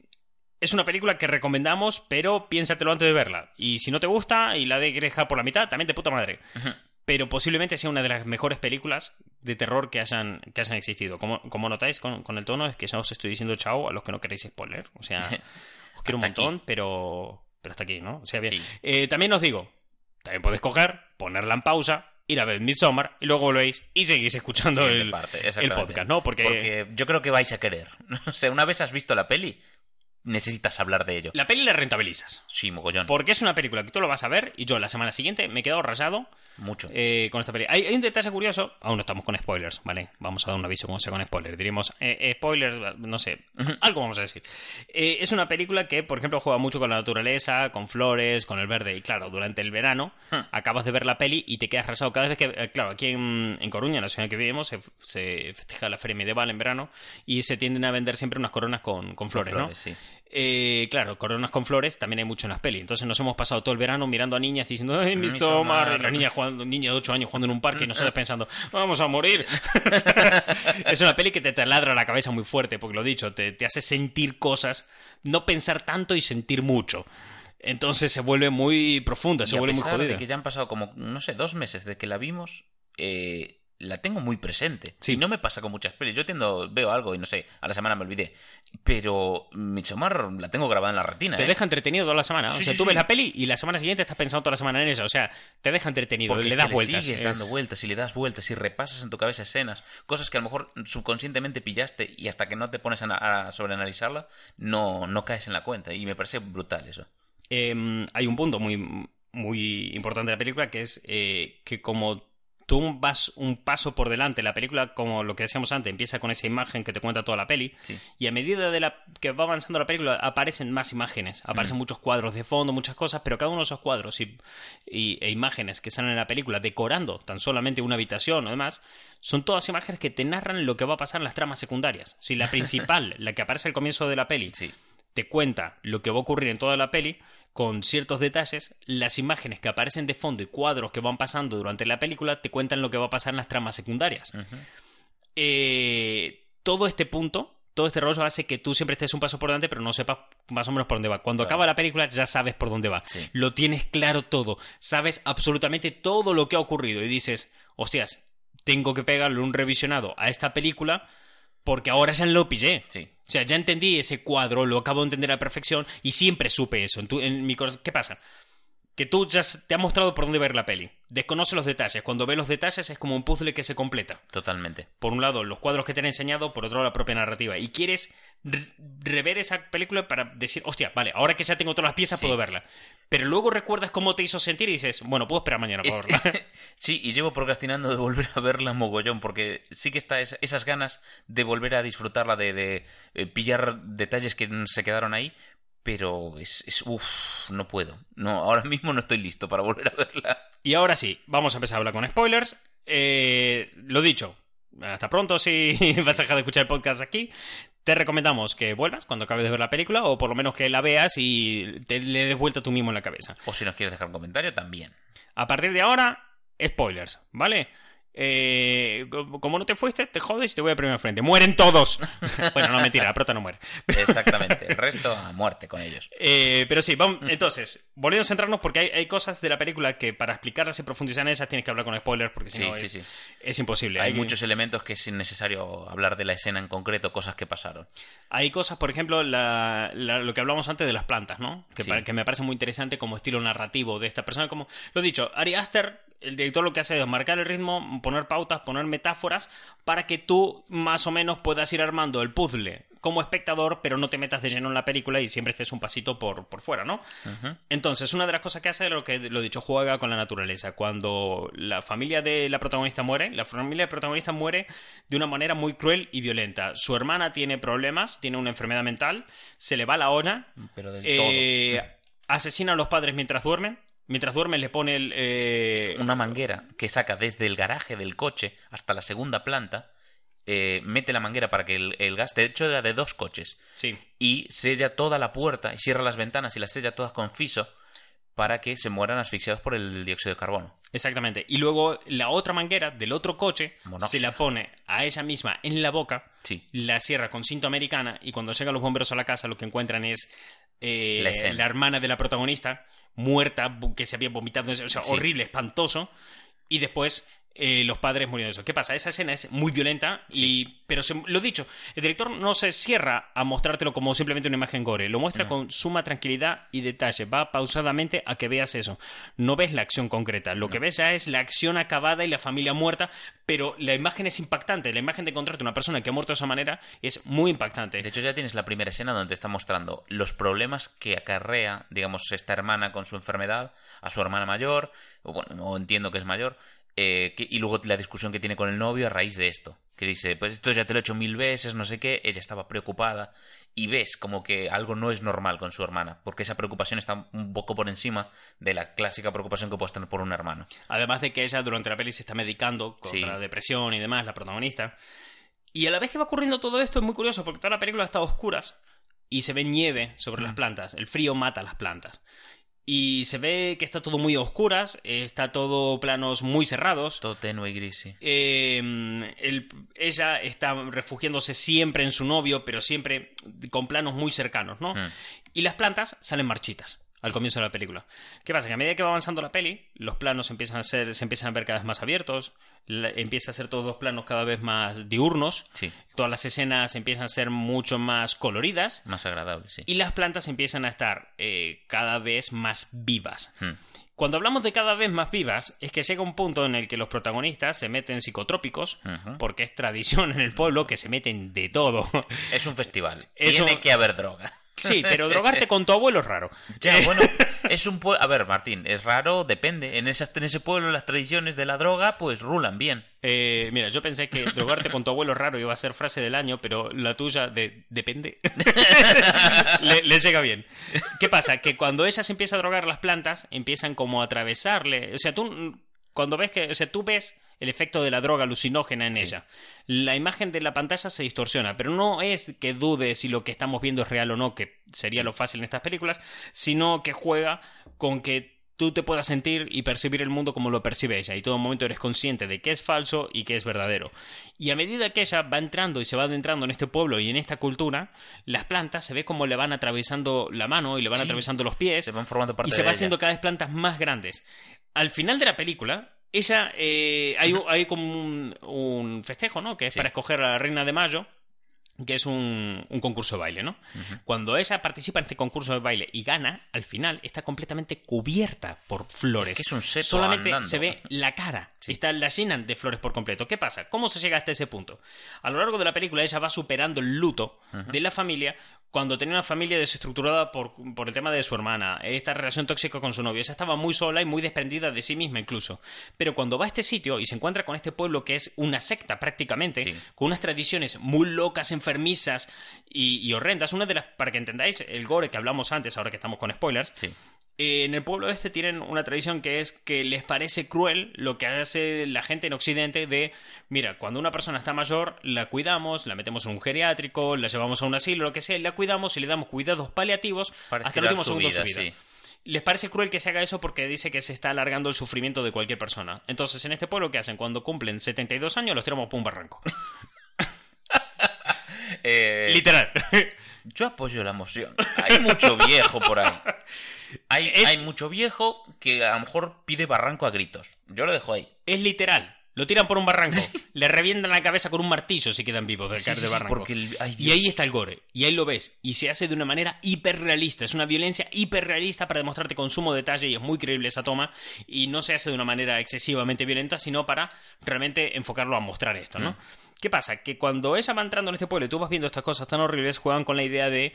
es una película que recomendamos, pero piénsatelo antes de verla. Y si no te gusta y la de quieres dejar por la mitad, también de puta madre. Pero posiblemente sea una de las mejores películas de terror que hayan, que hayan existido. Como, como notáis con, con el tono, es que ya os estoy diciendo chao a los que no queréis spoiler. O sea, [LAUGHS] os quiero un montón, pero, pero hasta aquí, ¿no? O sea, bien. Sí. Eh, también os digo, también podéis coger, ponerla en pausa, ir a ver Midsommar y luego volvéis y seguís escuchando el, parte, el podcast, ¿no? Porque, Porque yo creo que vais a querer. [LAUGHS] O sea, una vez has visto la peli, necesitas hablar de ello. la peli la rentabilizas. Sí, mogollón. Porque es una película que tú lo vas a ver y yo la semana siguiente me he quedado rayado Mucho. eh, con esta peli. Hay, hay un detalle curioso, aún no estamos con spoilers, ¿vale? Vamos a dar un aviso como sea con spoilers. Diríamos, eh, spoilers, no sé, algo vamos a decir. Eh, es una película que, por ejemplo, juega mucho con la naturaleza, con flores, con el verde. Y claro, durante el verano Hmm. acabas de ver la peli y te quedas rasado. Cada vez que, eh, claro, aquí en, en Coruña, en la ciudad que vivimos, se, se festeja la feria medieval en verano y se tienden a vender siempre unas coronas con, con flores, ¿no? sí. Eh, claro, coronas con flores también hay mucho en las pelis. Entonces nos hemos pasado todo el verano mirando a niñas diciendo, ¡ay, Midsommar! Y la niña, jugando, niña de 8 años jugando en un parque y nosotros [LAUGHS] pensando, ¡vamos a morir! [LAUGHS] es una peli que te taladra la cabeza muy fuerte, porque lo dicho, te, te hace sentir cosas, no pensar tanto y sentir mucho. Entonces se vuelve muy profunda, se y a vuelve muy pesar jodida. de que ya han pasado como, no sé, dos meses de que la vimos, eh, la tengo muy presente. Sí. Y no me pasa con muchas pelis. Yo tiendo, veo algo y no sé, a la semana me olvidé. Pero Midsommar la tengo grabada en la retina. Te ¿eh? deja entretenido toda la semana. Sí, o sea, sí, tú ves la peli y la semana siguiente estás pensando toda la semana en eso. O sea, te deja entretenido, Porque le das vueltas. sigues Es- dando vueltas y le das vueltas y repasas en tu cabeza escenas, cosas que a lo mejor subconscientemente pillaste y hasta que no te pones a, a sobreanalizarla, no, no caes en la cuenta. Y me parece brutal eso. eh, hay un punto muy, muy importante de la película que es eh, que como tú vas un paso por delante, la película, como lo que decíamos antes, empieza con esa imagen que te cuenta toda la peli, Sí. y a medida de la que va avanzando la película aparecen más imágenes, aparecen muchos cuadros de fondo, muchas cosas, pero cada uno de esos cuadros y, y- e imágenes que salen en la película decorando tan solamente una habitación o demás, son todas imágenes que te narran lo que va a pasar en las tramas secundarias. Si la [LAUGHS] principal, la que aparece al comienzo de la peli, Sí. Te cuenta lo que va a ocurrir en toda la peli con ciertos detalles, las imágenes que aparecen de fondo y cuadros que van pasando durante la película te cuentan lo que va a pasar en las tramas secundarias. Eh, todo este punto, todo este rollo hace que tú siempre estés un paso por delante, pero no sepas más o menos por dónde va. Cuando Claro. acaba la película ya sabes por dónde va. Sí. Lo tienes claro todo. Sabes absolutamente todo lo que ha ocurrido y dices, hostias, tengo que pegarle un revisionado a esta película porque ahora ya lo pillé. Sí. O sea, ya entendí ese cuadro, lo acabo de entender a la perfección y siempre supe eso. En tu- en mi corazón- ¿Qué pasa? Que tú ya te ha mostrado por dónde ver la peli. Desconoce los detalles. Cuando ves los detalles es como un puzzle que se completa. Totalmente. Por un lado, los cuadros que te han enseñado, por otro lado, la propia narrativa. Y quieres re- rever esa película para decir, hostia, vale, ahora que ya tengo todas las piezas, Sí. puedo verla. Pero luego recuerdas cómo te hizo sentir y dices, bueno, puedo esperar mañana para verla. [LAUGHS] Sí, y llevo procrastinando de volver a verla mogollón, porque sí que está es- esas ganas de volver a disfrutarla, de, de, eh, pillar detalles que se quedaron ahí, pero es, es uff, no puedo. No, ahora [LAUGHS] mismo no estoy listo para volver a verla. Y ahora sí, vamos a empezar a hablar con spoilers. Eh, lo dicho, hasta pronto si [LAUGHS] vas a dejar de escuchar el podcast aquí. Te recomendamos que vuelvas cuando acabes de ver la película o por lo menos que la veas y te le des vuelta tú mismo en la cabeza. O si nos quieres dejar un comentario, también. A partir de ahora, spoilers, ¿vale? Eh, como no te fuiste, te jodes y te voy a primera frente. ¡Mueren todos! [LAUGHS] bueno, no, mentira, la prota no muere. Exactamente, el resto a muerte con ellos. Eh, pero sí, vamos, entonces, volviendo a centrarnos porque hay, hay, cosas de la película que para explicarlas y profundizar en ellas tienes que hablar con spoilers porque si Sí, no sí, es, sí. es imposible. Hay muchos elementos que es innecesario hablar de la escena en concreto, cosas que pasaron. Hay cosas, por ejemplo, la- la- lo que hablamos antes de las plantas, ¿no? Que, que me parece muy interesante como estilo narrativo de esta persona. Como lo he dicho, Ari Aster, el director, lo que hace es marcar el ritmo, poner pautas, poner metáforas para que tú más o menos puedas ir armando el puzzle como espectador, pero no te metas de lleno en la película y siempre estés un pasito por, por fuera, ¿no? Entonces, una de las cosas que hace es lo que lo dicho, juega con la naturaleza. Cuando la familia de la protagonista muere, la familia del protagonista muere de una manera muy cruel y violenta. Su hermana tiene problemas, tiene una enfermedad mental, se le va la olla, Pero del eh, asesina a los padres mientras duermen. Mientras duermen le pone el... eh. Una manguera que saca desde el garaje del coche hasta la segunda planta, eh, mete la manguera para que el, el gas, de hecho era de dos coches, Sí, y sella toda la puerta y cierra las ventanas y las sella todas con fiso para que se mueran asfixiados por el dióxido de carbono. exactamente. Y luego la otra manguera del otro coche se la pone a ella misma en la boca, Sí. la cierra con cinta americana y cuando llegan los bomberos a la casa lo que encuentran es eh, La hermana de la protagonista muerta, que se había vomitado, o sea, Sí. horrible, espantoso, y después eh, los padres muriendo de eso. ¿Qué pasa? Esa escena es muy violenta, y pero se- lo dicho, el director no se cierra a mostrártelo como simplemente una imagen gore, lo muestra No. con suma tranquilidad y detalle, va pausadamente a que veas eso. No ves la acción concreta, lo que ves ya es la acción acabada y la familia muerta, pero la imagen es impactante, la imagen de encontrarte una persona que ha muerto de esa manera es muy impactante. De hecho, ya tienes la primera escena donde te está mostrando los problemas que acarrea, digamos, esta hermana con su enfermedad a su hermana mayor, o bueno, o entiendo que es mayor, eh, que- y luego la discusión que tiene con el novio a raíz de esto. Que dice, pues esto ya te lo he hecho mil veces, no sé qué, ella estaba preocupada, y ves como que algo no es normal con su hermana, porque esa preocupación está un poco por encima de la clásica preocupación que puedes tener por un hermano. Además de que ella durante la peli se está medicando contra Sí. la depresión y demás, la protagonista. Y a la vez que va ocurriendo todo esto es muy curioso porque toda la película está a oscuras y se ve nieve sobre las plantas. El frío mata las plantas. Y se ve que está todo muy a oscuras, está todo planos muy cerrados. Todo tenue y gris, sí. Eh, el- ella está refugiándose siempre en su novio, pero siempre con planos muy cercanos, ¿no? Mm. Y las plantas salen marchitas al comienzo de la película. ¿Qué pasa? Que a medida que va avanzando la peli, los planos empiezan a ser, se empiezan a ver cada vez más abiertos, la- empieza a ser todos los planos cada vez más diurnos, Sí, todas las escenas empiezan a ser mucho más coloridas más agradable, sí. y las plantas empiezan a estar eh, cada vez más vivas. Mm. Cuando hablamos de cada vez más vivas, es que llega un punto en el que los protagonistas se meten psicotrópicos, porque es tradición en el pueblo que se meten de todo. Es un festival. [LAUGHS] Eso- Tiene que haber droga. Sí, pero drogarte con tu abuelo es raro. Ya, bueno, [LAUGHS] es un pueblo... A ver, Martín, es raro, depende. En, esas, en ese pueblo las tradiciones de la droga pues rulan bien. Eh, mira, yo pensé que drogarte con tu abuelo es raro iba a ser frase del año, pero la tuya de depende [LAUGHS] le, le llega bien. ¿Qué pasa? Que cuando ella se empieza a drogar las plantas, empiezan como a atravesarle. O sea, tú cuando ves que, o sea, tú ves el efecto de la droga alucinógena en Sí. ella. La imagen de la pantalla se distorsiona, pero no es que dude si lo que estamos viendo es real o no, que sería lo fácil en estas películas, sino que juega con que tú te puedas sentir y percibir el mundo como lo percibe ella y todo momento eres consciente de qué es falso y qué es verdadero. Y a medida que ella va entrando y se va adentrando en este pueblo y en esta cultura, las plantas se ve como le van atravesando la mano y le van Sí. atravesando los pies Se van formando parte y se de va ella. haciendo cada vez plantas más grandes. Al final de la película, ella eh, hay, hay como un, un festejo, ¿no? Que es Sí. para escoger a la reina de mayo que es un, un concurso de baile, ¿no? Cuando ella participa en este concurso de baile y gana, al final está completamente cubierta por flores. Es que es un seto Solamente andando. se ve la cara. Sí. Está, la llenan de flores por completo. ¿Qué pasa? ¿Cómo se llega hasta ese punto? A lo largo de la película ella va superando el luto de la familia cuando tenía una familia desestructurada por, por el tema de su hermana, esta relación tóxica con su novio, esa estaba muy sola y muy desprendida de sí misma incluso. Pero cuando va a este sitio y se encuentra con este pueblo que es una secta prácticamente, Sí. con unas tradiciones muy locas, enfermizas y, y horrendas, una de las, para que entendáis, el gore que hablamos antes, ahora que estamos con spoilers, Sí. eh, en el pueblo este tienen una tradición que es que les parece cruel lo que hace la gente en Occidente de, mira, cuando una persona está mayor, la cuidamos, la metemos en un geriátrico, la llevamos a un asilo, lo que sea, y la cuidamos y le damos cuidados paliativos Para hasta el último segundo de su vida, vida. sí. Les parece cruel que se haga eso porque dice que se está alargando el sufrimiento de cualquier persona. Entonces, en este pueblo, ¿qué hacen? Cuando cumplen 72 años, los tiramos por un barranco. [LAUGHS] Eh, Literal. [LAUGHS] Yo apoyo la moción. Hay mucho viejo por ahí. Hay, Es- hay mucho viejo que a lo mejor pide barranco a gritos. Yo lo dejo ahí. es literal. Lo tiran por un barranco. [LAUGHS] Le revientan la cabeza con un martillo si quedan vivos del Sí, caer sí, de barranco. porque el- ay, Y ahí está el gore. Y ahí lo ves. Y se hace de una manera hiperrealista. Es una violencia hiperrealista para demostrarte con sumo detalle. Y es muy creíble esa toma. Y no se hace de una manera excesivamente violenta, sino para realmente enfocarlo a mostrar esto, ¿no? Mm. ¿Qué pasa? Que cuando ella va entrando en este pueblo y tú vas viendo estas cosas tan horribles, juegan con la idea de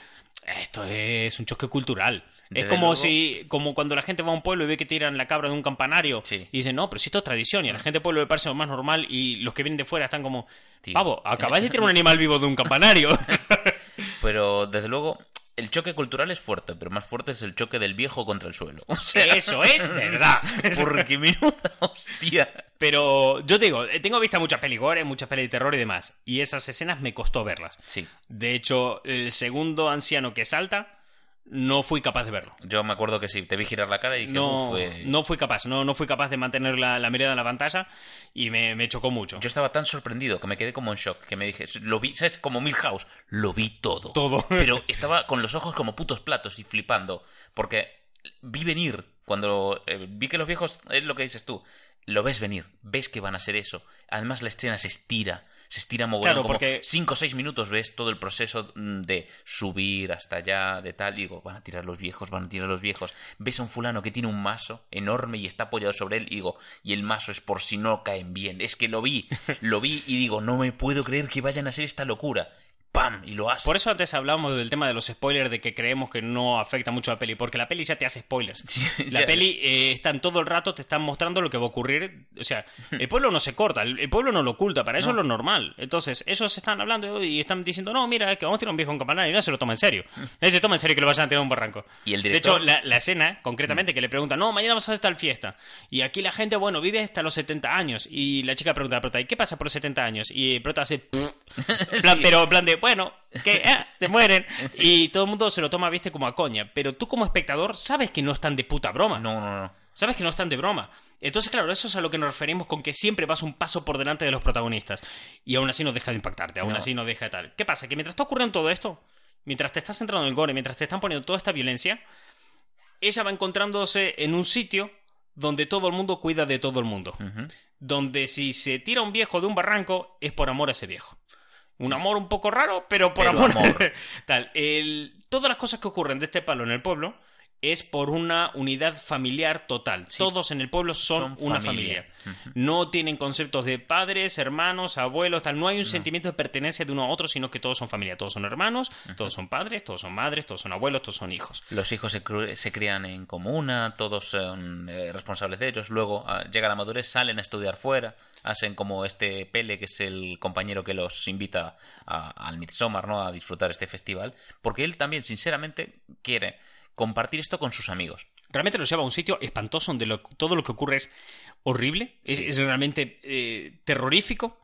esto es un choque cultural. Es Desde como luego. si, como cuando la gente va a un pueblo y ve que tiran la cabra de un campanario Sí. y dicen, no, pero si esto es tradición y a la gente del pueblo le parece lo más normal y los que vienen de fuera están como, pavo, acabáis de tirar un animal vivo de un campanario. [LAUGHS] Pero desde luego, el choque cultural es fuerte, pero más fuerte es el choque del viejo contra el suelo. O sea, Eso es [LAUGHS] verdad. porque menuda hostia. Pero yo te digo, eh, tengo vista muchas peligores, muchas pelis de terror y demás. Y esas escenas me costó verlas. Sí. De hecho, el segundo anciano que salta, no fui capaz de verlo. Yo me acuerdo que sí, te vi girar la cara y dije, No, "Uf, eh". no fui capaz, no, no fui capaz de mantener la, la mirada en la pantalla y me, me chocó mucho. Yo estaba tan sorprendido que me quedé como en shock, que me dije, lo vi, ¿sabes? Como Milhouse, lo vi todo. Todo. Pero estaba con los ojos como putos platos y flipando, porque vi venir, cuando eh, vi que los viejos, es lo que dices tú, lo ves venir, ves que van a ser eso. Además la escena se estira, se estira mogollón, Claro, como porque- 5 o 6 minutos ves todo el proceso mm, de subir hasta allá, de tal, y digo, van a tirar los viejos, van a tirar los viejos. Ves a un fulano que tiene un mazo enorme y está apoyado sobre él, y digo, y el mazo es por si no caen bien. Es que lo vi, [LAUGHS] lo vi y digo, no me puedo creer que vayan a hacer esta locura. ¡Pam! Y lo hace. Por eso antes hablábamos del tema de los spoilers, de que creemos que no afecta mucho a la peli, porque la peli ya te hace spoilers. [LAUGHS] Sí, La ya. peli eh, están todo el rato, te están mostrando lo que va a ocurrir. O sea, [LAUGHS] el pueblo no se corta, el, el pueblo no lo oculta, para eso es lo normal. Entonces, ellos están hablando y están diciendo, no, mira, es que vamos a tirar un viejo en campanario y no se lo toma en serio. [LAUGHS] Nadie se toma en serio que lo vayan a tirar a un barranco. Y el De director- hecho, la, la escena, concretamente, que le preguntan, no, mañana vamos a hacer tal fiesta. Y aquí la gente, bueno, vive hasta los 70 años. Y la chica pregunta a la prota, ¿y qué pasa por los 70 años? Y prota hace... plan, Sí. Pero en plan de, bueno, que ah, se mueren. [LAUGHS] Y todo el mundo se lo toma, viste, como a coña. Pero tú como espectador sabes que no están de puta broma. No, no, no. Sabes que no están de broma. Entonces, claro, eso es a lo que nos referimos con que siempre vas un paso por delante de los protagonistas. Y aún así no deja de impactarte, aún No. así no deja de tal. ¿Qué pasa? Que mientras está ocurriendo todo esto, mientras te estás centrando en el gore, mientras te están poniendo toda esta violencia, ella va encontrándose en un sitio donde todo el mundo cuida de todo el mundo. Donde si se tira un viejo de un barranco, es por amor a ese viejo. Un amor un poco raro, pero por Pero amor. amor. [LAUGHS] Tal. El- todas las cosas que ocurren de este palo en el pueblo es por una unidad familiar total. Todos en el pueblo son, Son una familia. familia. No tienen conceptos de padres, hermanos, abuelos, tal. No hay un sentimiento de pertenencia de uno a otro, sino que todos son familia. Todos son hermanos, todos son padres, todos son madres, todos son abuelos, todos son hijos. Los hijos se, se crían en comuna, todos son eh, responsables de ellos. Luego ah, llega la madurez, salen a estudiar fuera, hacen como este Pele, que es el compañero que los invita a- al Midsommar, ¿no? A disfrutar este festival, porque él también, sinceramente, quiere compartir esto con sus amigos. realmente los lleva a un sitio espantoso donde lo- todo lo que ocurre es horrible, es, Sí. es realmente eh, terrorífico.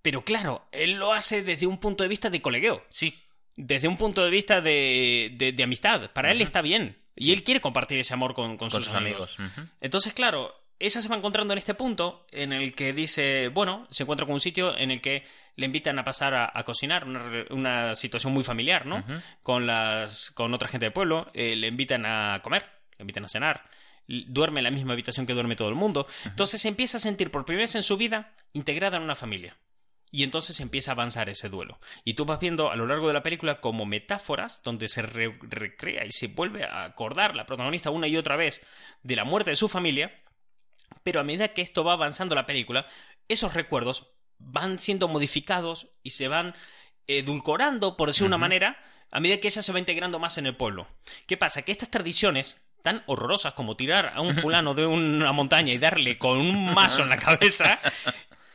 Pero claro, él lo hace desde un punto de vista de colegueo, Sí, desde un punto de vista de, de- de amistad. Para él está bien. Y él quiere compartir ese amor con, con con sus, sus amigos. Entonces, claro, ella se va encontrando en este punto en el que dice, bueno, se encuentra con un sitio en el que le invitan a pasar a, a cocinar, una, situación muy familiar, ¿no? Con las con otra gente del pueblo, eh, le invitan a comer, le invitan a cenar, duerme en la misma habitación que duerme todo el mundo. Entonces se empieza a sentir por primera vez en su vida integrada en una familia. Y entonces empieza a avanzar ese duelo. Y tú vas viendo a lo largo de la película como metáforas donde se re- recrea y se vuelve a acordar la protagonista una y otra vez de la muerte de su familia. Pero a medida que esto va avanzando la película, esos recuerdos van siendo modificados y se van edulcorando, por decirlo de una manera, a medida que ella se va integrando más en el pueblo. ¿Qué pasa? Que estas tradiciones tan horrorosas como tirar a un [LAUGHS] fulano de una montaña y darle con un mazo en la cabeza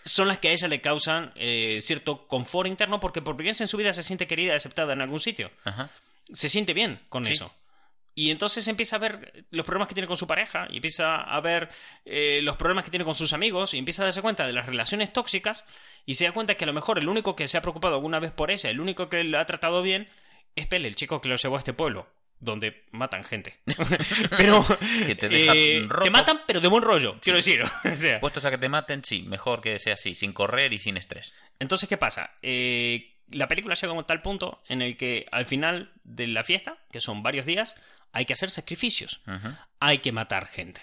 son las que a ella le causan eh, cierto confort interno porque por primera vez en su vida se siente querida y aceptada en algún sitio. Ajá. Se siente bien con Sí. eso. Y entonces empieza a ver los problemas que tiene con su pareja, y empieza a ver eh, los problemas que tiene con sus amigos, y empieza a darse cuenta de las relaciones tóxicas, y se da cuenta que a lo mejor el único que se ha preocupado alguna vez por ella, el único que la ha tratado bien, es Pele, el chico que lo llevó a este pueblo, donde matan gente. [LAUGHS] pero [LAUGHS] Que te eh, te matan, pero de buen rollo, quiero decir. [LAUGHS] O sea, Puestos a que te maten, sí, mejor que sea así, sin correr y sin estrés. Entonces, ¿qué pasa? Eh, la película llega a tal punto en el que al final de la fiesta, que son varios días, hay que hacer sacrificios, hay que matar gente.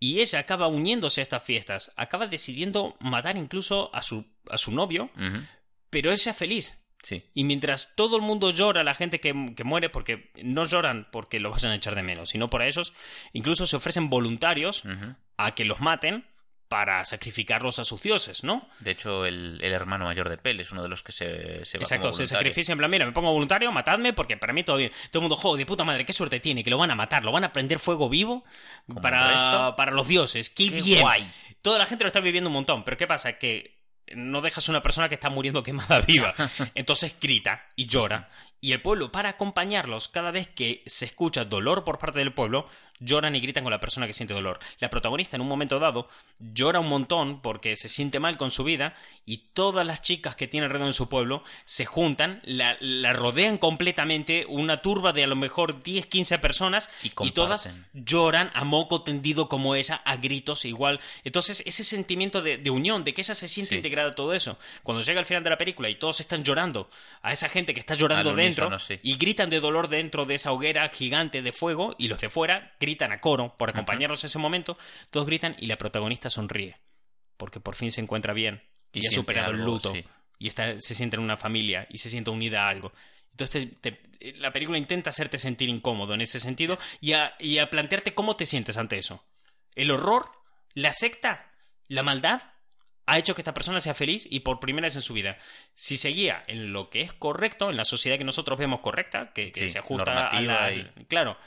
Y ella acaba uniéndose a estas fiestas, acaba decidiendo matar incluso a su, a su novio, Ujú. pero ella feliz. Sí. Y mientras todo el mundo llora, la gente que, que muere, porque no lloran porque los vayan a echar de menos, sino por ellos, incluso se ofrecen voluntarios a que los maten para sacrificarlos a sus dioses, ¿no? De hecho, el, el hermano mayor de Pel es uno de los que se, se va Exacto, como se sacrificia en plan, mira, me pongo voluntario, matadme, porque para mí todo bien. Todo el mundo, joder, de puta madre, qué suerte tiene, que lo van a matar, lo van a prender fuego vivo para, para los dioses. ¡Qué, Qué bien! guay. Toda la gente lo está viviendo un montón, pero ¿qué pasa? Que no dejas a una persona que está muriendo quemada [LAUGHS] viva. [LAUGHS] Entonces grita y llora. Y el pueblo, para acompañarlos, cada vez que se escucha dolor por parte del pueblo, lloran y gritan con la persona que siente dolor. La protagonista, en un momento dado, llora un montón porque se siente mal con su vida y todas las chicas que tiene alrededor en su pueblo se juntan, la, la rodean completamente, una turba de a lo mejor 10, 15 personas Y y todas lloran a moco tendido como ella, a gritos igual. Entonces, ese sentimiento de, de unión, de que ella se siente Sí. integrada a todo eso. Cuando llega al final de la película y todos están llorando a esa gente que está llorando Al dentro unísono, sí. y gritan de dolor dentro de esa hoguera gigante de fuego y los de fuera gritan a coro por acompañarlos en ese momento, todos gritan y la protagonista sonríe porque por fin se encuentra bien y, Y ha superado el luto sí. y está, se siente en una familia y se siente unida a algo. Entonces te- te- la película intenta hacerte sentir incómodo en ese sentido y a, y a plantearte cómo te sientes ante eso. El horror, la secta, la maldad ha hecho que esta persona sea feliz y por primera vez en su vida. Si seguía en lo que es correcto, en la sociedad que nosotros vemos correcta, que, que Sí, se ajusta a la... y- Claro,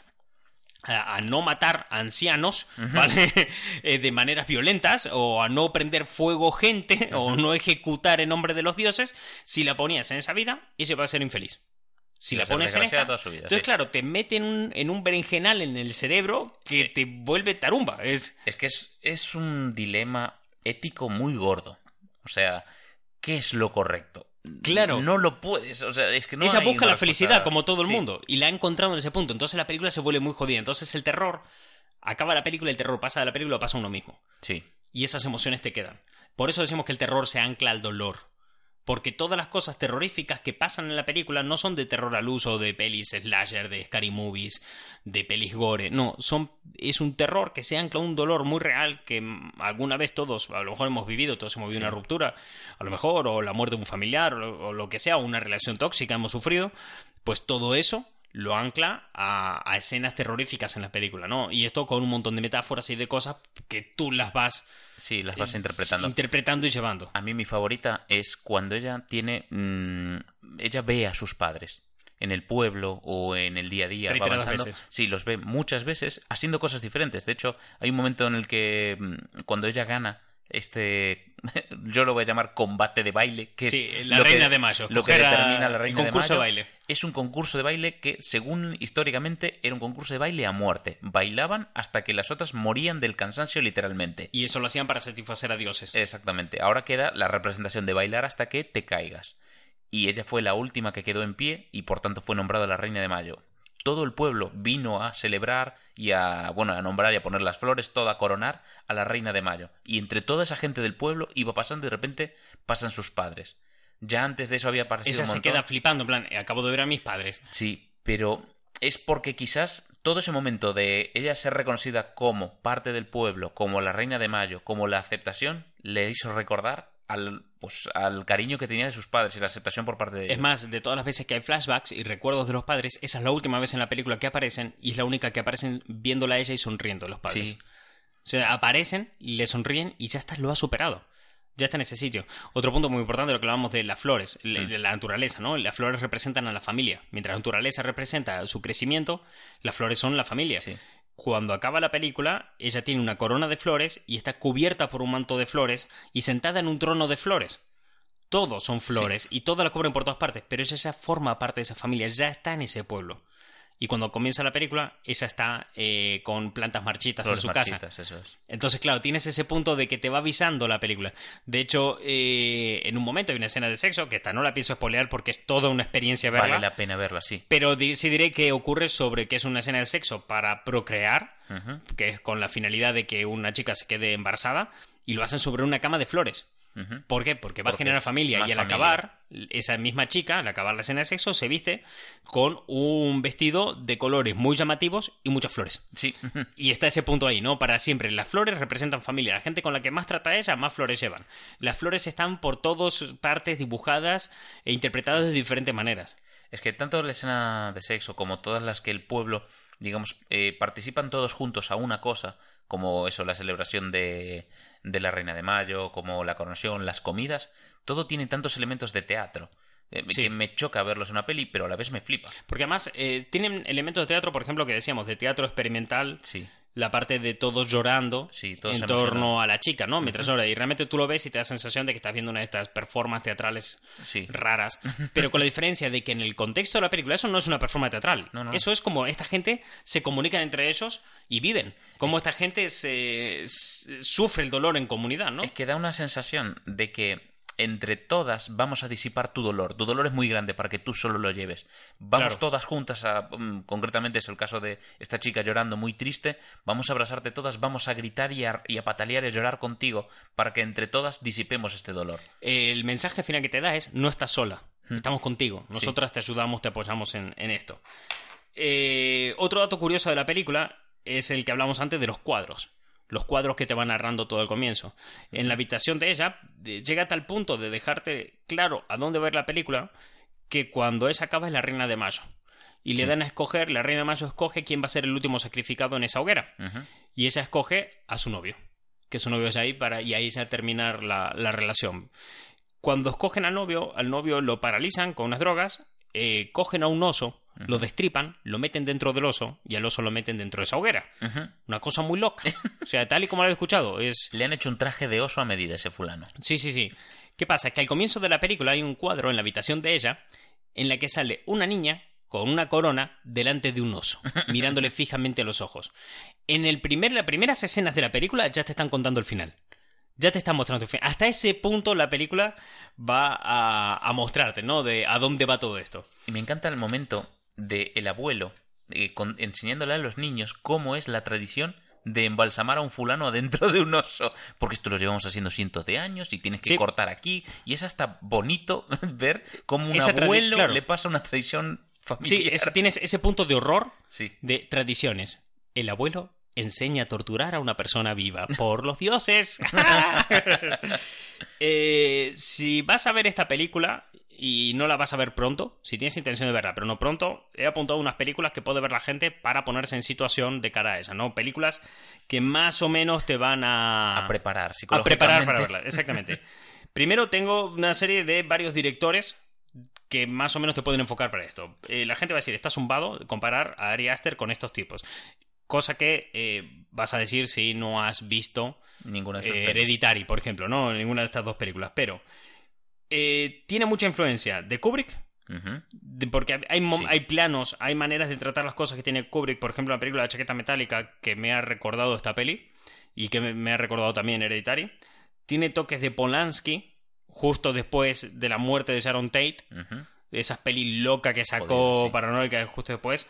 a, a no matar a ancianos, ¿vale? [LAUGHS] Eh, de maneras violentas, o a no prender fuego gente, o no ejecutar en nombre de los dioses, si la ponías en esa vida, ella va a ser infeliz. Si la pones en esta, toda su vida, entonces sí. claro, te mete en un, en un berenjenal en el cerebro que te vuelve tarumba. Es, Es que es, es un dilema ético muy gordo. O sea, ¿qué es lo correcto? Claro. No lo puedes. O sea, es que no ella busca la felicidad como todo el Sí. mundo y la ha encontrado en ese punto. Entonces la película se vuelve muy jodida. Entonces el terror acaba la película, el terror pasa de la película, pasa uno mismo. Sí. y esas emociones te quedan. Por eso decimos que el terror se ancla al dolor. Porque todas las cosas terroríficas que pasan en la película no son de terror al uso de pelis slasher, de scary movies, de pelis gore. No, son, es un terror que se ancla a un dolor muy real que mm, alguna vez todos, a lo mejor hemos vivido, todos hemos vivido Sí. una ruptura, a lo mejor, o la muerte de un familiar, o, o lo que sea, o una relación tóxica hemos sufrido. Pues todo eso lo ancla a, a escenas terroríficas en la película, ¿no? Y esto con un montón de metáforas y de cosas que tú las vas Sí, las vas interpretando. interpretando y llevando. A mí mi favorita es cuando ella tiene. mm, ella ve a sus padres en el pueblo o en el día a día. va Reiteradas avanzando. veces. Sí, los ve muchas veces haciendo cosas diferentes. De hecho, hay un momento en el que mm, cuando ella gana este. [LAUGHS] Yo lo voy a llamar combate de baile, que Sí, es la que- reina de mayo. Lo que determina la reina de concurso de mayo. baile. Es un concurso de baile que, según históricamente, era un concurso de baile a muerte. Bailaban hasta que las otras morían del cansancio, literalmente. Y eso lo hacían para satisfacer a dioses. Exactamente. Ahora queda la representación de bailar hasta que te caigas. Y ella fue la última que quedó en pie y por tanto fue nombrada la Reina de Mayo. Todo el pueblo vino a celebrar y a, bueno, a nombrar y a poner las flores, todo a coronar a la Reina de Mayo. Y entre toda esa gente del pueblo iba pasando y de repente pasan sus padres. Ya antes de eso había aparecido un se queda flipando, en plan, acabo de ver a mis padres. Sí, pero es porque quizás todo ese momento de ella ser reconocida como parte del pueblo, como la reina de Mayo, como la aceptación, le hizo recordar al, pues, al cariño que tenía de sus padres y la aceptación por parte de ellos. Es más, de todas las veces que hay flashbacks y recuerdos de los padres, esa es la última vez en la película que aparecen y es la única que aparecen viéndola a ella y sonriendo los padres. Sí. O sea, aparecen, le sonríen y ya está, lo ha superado. Ya está en ese sitio. Otro punto muy importante, lo que hablábamos de las flores, le- de la naturaleza, ¿no? Las flores representan a la familia. Mientras la naturaleza representa su crecimiento, las flores son la familia. Sí. Cuando acaba la película, ella tiene una corona de flores y está cubierta por un manto de flores y sentada en un trono de flores. Todos son flores y todas la cubren por todas partes, pero ella ya forma parte de esa familia, ya está en ese pueblo. Y cuando comienza la película, ella está eh, con plantas marchitas Flores en su casa. marchitas, eso es. Entonces, claro, tienes ese punto de que te va avisando la película. De hecho, eh, en un momento hay una escena de sexo, que esta no la pienso spoilear porque es toda una experiencia verla. Vale la pena verla, sí. Pero sí diré que ocurre sobre que es una escena de sexo para procrear, que es con la finalidad de que una chica se quede embarazada, y lo hacen sobre una cama de flores. ¿Por qué? Porque va Porque a generar familia y al familia. acabar, esa misma chica, al acabar la escena de sexo, se viste con un vestido de colores muy llamativos y muchas flores. Sí. Y está ese punto ahí, ¿no? Para siempre. Las flores representan familia. La gente con la que más trata ella, más flores llevan. Las flores están por todas partes dibujadas e interpretadas de diferentes maneras. Es que tanto la escena de sexo como todas las que el pueblo, digamos, eh, participan todos juntos a una cosa, como eso, la celebración de, de la Reina de Mayo, como la coronación, las comidas, todo tiene tantos elementos de teatro. eh, Sí. Que me choca verlos en una peli, pero a la vez me flipa. Porque además eh, tienen elementos de teatro, por ejemplo, que decíamos, de teatro experimental. Sí. La parte de todos llorando Sí, todos en torno a la chica, ¿no? Mientras llora. Y realmente tú lo ves y te da sensación de que estás viendo una de estas performances teatrales Sí. raras. [LAUGHS] Pero con la diferencia de que en el contexto de la película eso no es una performance teatral. No, no. Eso es como esta gente se comunican entre ellos y viven. Como esta gente se, se- sufre el dolor en comunidad, ¿no? Es que da una sensación de que entre todas vamos a disipar tu dolor. Tu dolor es muy grande para que tú solo lo lleves. Vamos Claro. todas juntas a... mm, concretamente es el caso de esta chica llorando muy triste. Vamos a abrazarte todas, vamos a gritar y a, y a patalear y a llorar contigo para que entre todas disipemos este dolor. el mensaje final que te da es no estás sola, estamos contigo, Sí. nosotras te ayudamos, te apoyamos en, en esto. Eh, otro dato curioso de la película es el que hablamos antes de los cuadros. Los cuadros que te van narrando todo el comienzo. En la habitación de ella llega a tal punto de dejarte claro a dónde ver la película que cuando ella acaba es la reina de mayo. Y le dan a escoger, la reina de mayo escoge quién va a ser el último sacrificado en esa hoguera. Y ella escoge a su novio. Que su novio es ahí para, y ahí ya terminar la, la relación. Cuando escogen al novio, al novio lo paralizan con unas drogas, eh, cogen a un oso, lo destripan, lo meten dentro del oso y al oso lo meten dentro de esa hoguera. Una cosa muy loca. [LAUGHS] O sea, tal y como lo he escuchado, es... Le han hecho un traje de oso a medida ese fulano. Sí, sí, sí. ¿Qué pasa? Que al comienzo de la película hay un cuadro en la habitación de ella en la que sale una niña con una corona delante de un oso, [LAUGHS] mirándole fijamente a los ojos. En el primer, las primeras escenas de la película ya te están contando el final. Ya te están mostrando el final. Hasta ese punto la película va a, a mostrarte, ¿no? De a dónde va todo esto. Y me encanta el momento de el abuelo eh, con- enseñándole a los niños cómo es la tradición de embalsamar a un fulano [LAUGHS] adentro de un oso. Porque esto lo llevamos haciendo cientos de años y tienes que Sí. cortar aquí. Y es hasta bonito [LAUGHS] ver cómo un Esa abuelo claro. le pasa una tradición familiar. Sí, es- tienes ese punto de horror Sí. de tradiciones. El abuelo enseña a torturar a una persona viva por los dioses. [LAUGHS] Eh, si vas a ver esta película y no la vas a ver pronto, si tienes intención de verla, pero no pronto, he apuntado unas películas que puede ver la gente para ponerse en situación de cara a esa, ¿no? Películas que más o menos te van a... A preparar a psicológicamente. preparar para verla, exactamente. [LAUGHS] Primero tengo una serie de varios directores que más o menos te pueden enfocar para esto. Eh, la gente va a decir, está zumbado comparar a Ari Aster con estos tipos. Cosa que eh, vas a decir si no has visto Ninguna de sus eh. Hereditary, por ejemplo, ¿no? Ninguna de estas dos películas. Pero eh, tiene mucha influencia de Kubrick, de- porque hay, Sí. hay planos, hay maneras de tratar las cosas que tiene Kubrick. Por ejemplo, la película La chaqueta metálica que me ha recordado esta peli y que me, me ha recordado también Hereditary. Tiene toques de Polanski justo después de la muerte de Sharon Tate. Ujú. Esas pelis loca que sacó Joder, sí. Paranoica justo después.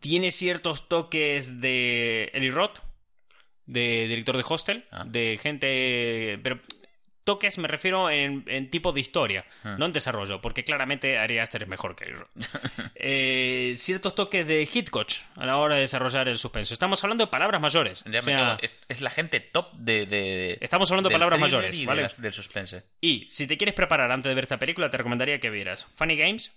Tiene ciertos toques de Eli Roth, de director de Hostel, Ah. de gente... Pero toques me refiero en, en tipo de historia, Ah. no en desarrollo, porque claramente Ari Aster es mejor que Roth. [LAUGHS] Eh, ciertos toques de Hitchcock a la hora de desarrollar el suspenso. Estamos hablando de palabras mayores. O sea, es, es la gente top de... de- Estamos hablando de palabras mayores, del suspense. Y si te quieres preparar antes de ver esta película, te recomendaría que vieras Funny Games,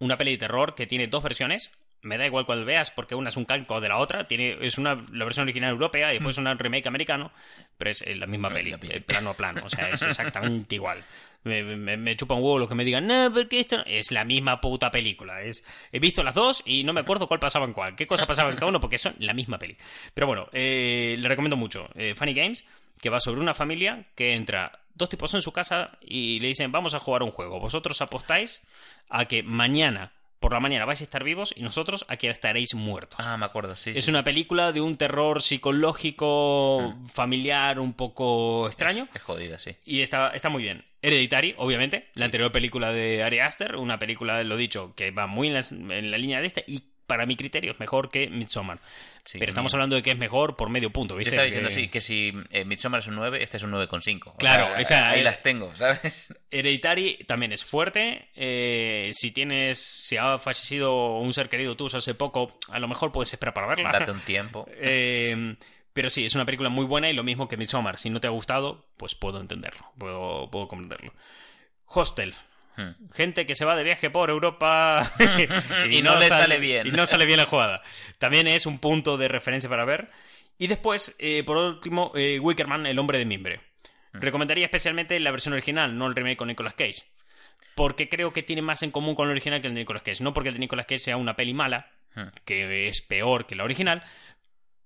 una peli de terror que tiene dos versiones. Me da igual cuál veas, porque una es un calco de la otra, tiene, es una la versión original europea y después una remake americano, pero es eh, la misma La- peli, la peli. eh, plano a plano, o sea, es [LAUGHS] exactamente igual. Me, me, me chupa un huevo los que me digan, no, porque esto no-". es la misma puta película. Es, he visto las dos y no me acuerdo cuál pasaba en cuál, qué cosa pasaba en cada uno, porque son la misma peli. Pero bueno, eh, le recomiendo mucho. Eh, Funny Games, que va sobre una familia que entra dos tipos en su casa y le dicen, vamos a jugar un juego. Vosotros apostáis a que mañana, por la mañana, vais a estar vivos y nosotros a que estaréis muertos. Ah, me acuerdo, sí. es sí, una película de un terror psicológico, familiar, un poco extraño. Es, es jodida, sí. Y está, está muy bien. Hereditary, obviamente. La anterior película de Ari Aster. Una película, lo dicho, que va muy en la, en la línea de esta. Y para mi criterio es mejor que Midsommar. Sí, Pero estamos mira. hablando de que es mejor por medio punto, Yo ¿viste? Que- diciendo, sí, que si eh, Midsommar es un 9, este es un 9,5. O Claro, sea, esa- ahí eh, las tengo, ¿sabes? Hereditary también es fuerte. eh, si tienes. Si ha fallecido un ser querido tuyo hace poco, a lo mejor puedes esperar para verla. Date un tiempo. [LAUGHS] Eh, pero sí, es una película muy buena y lo mismo que Midsommar. Si no te ha gustado, pues puedo entenderlo. Puedo, puedo comprenderlo. Hostel. Hmm. Gente que se va de viaje por Europa [LAUGHS] [LAUGHS] Y no le sale bien. Y no sale bien la jugada. También es un punto de referencia para ver. Y después, eh, por último, eh, Wickerman, el hombre de mimbre. Hmm. Recomendaría especialmente la versión original, no el remake con Nicolas Cage. Porque creo que tiene más en común con el original que el de Nicolas Cage. No porque el de Nicolas Cage sea una peli mala, Hmm. que es peor que la original,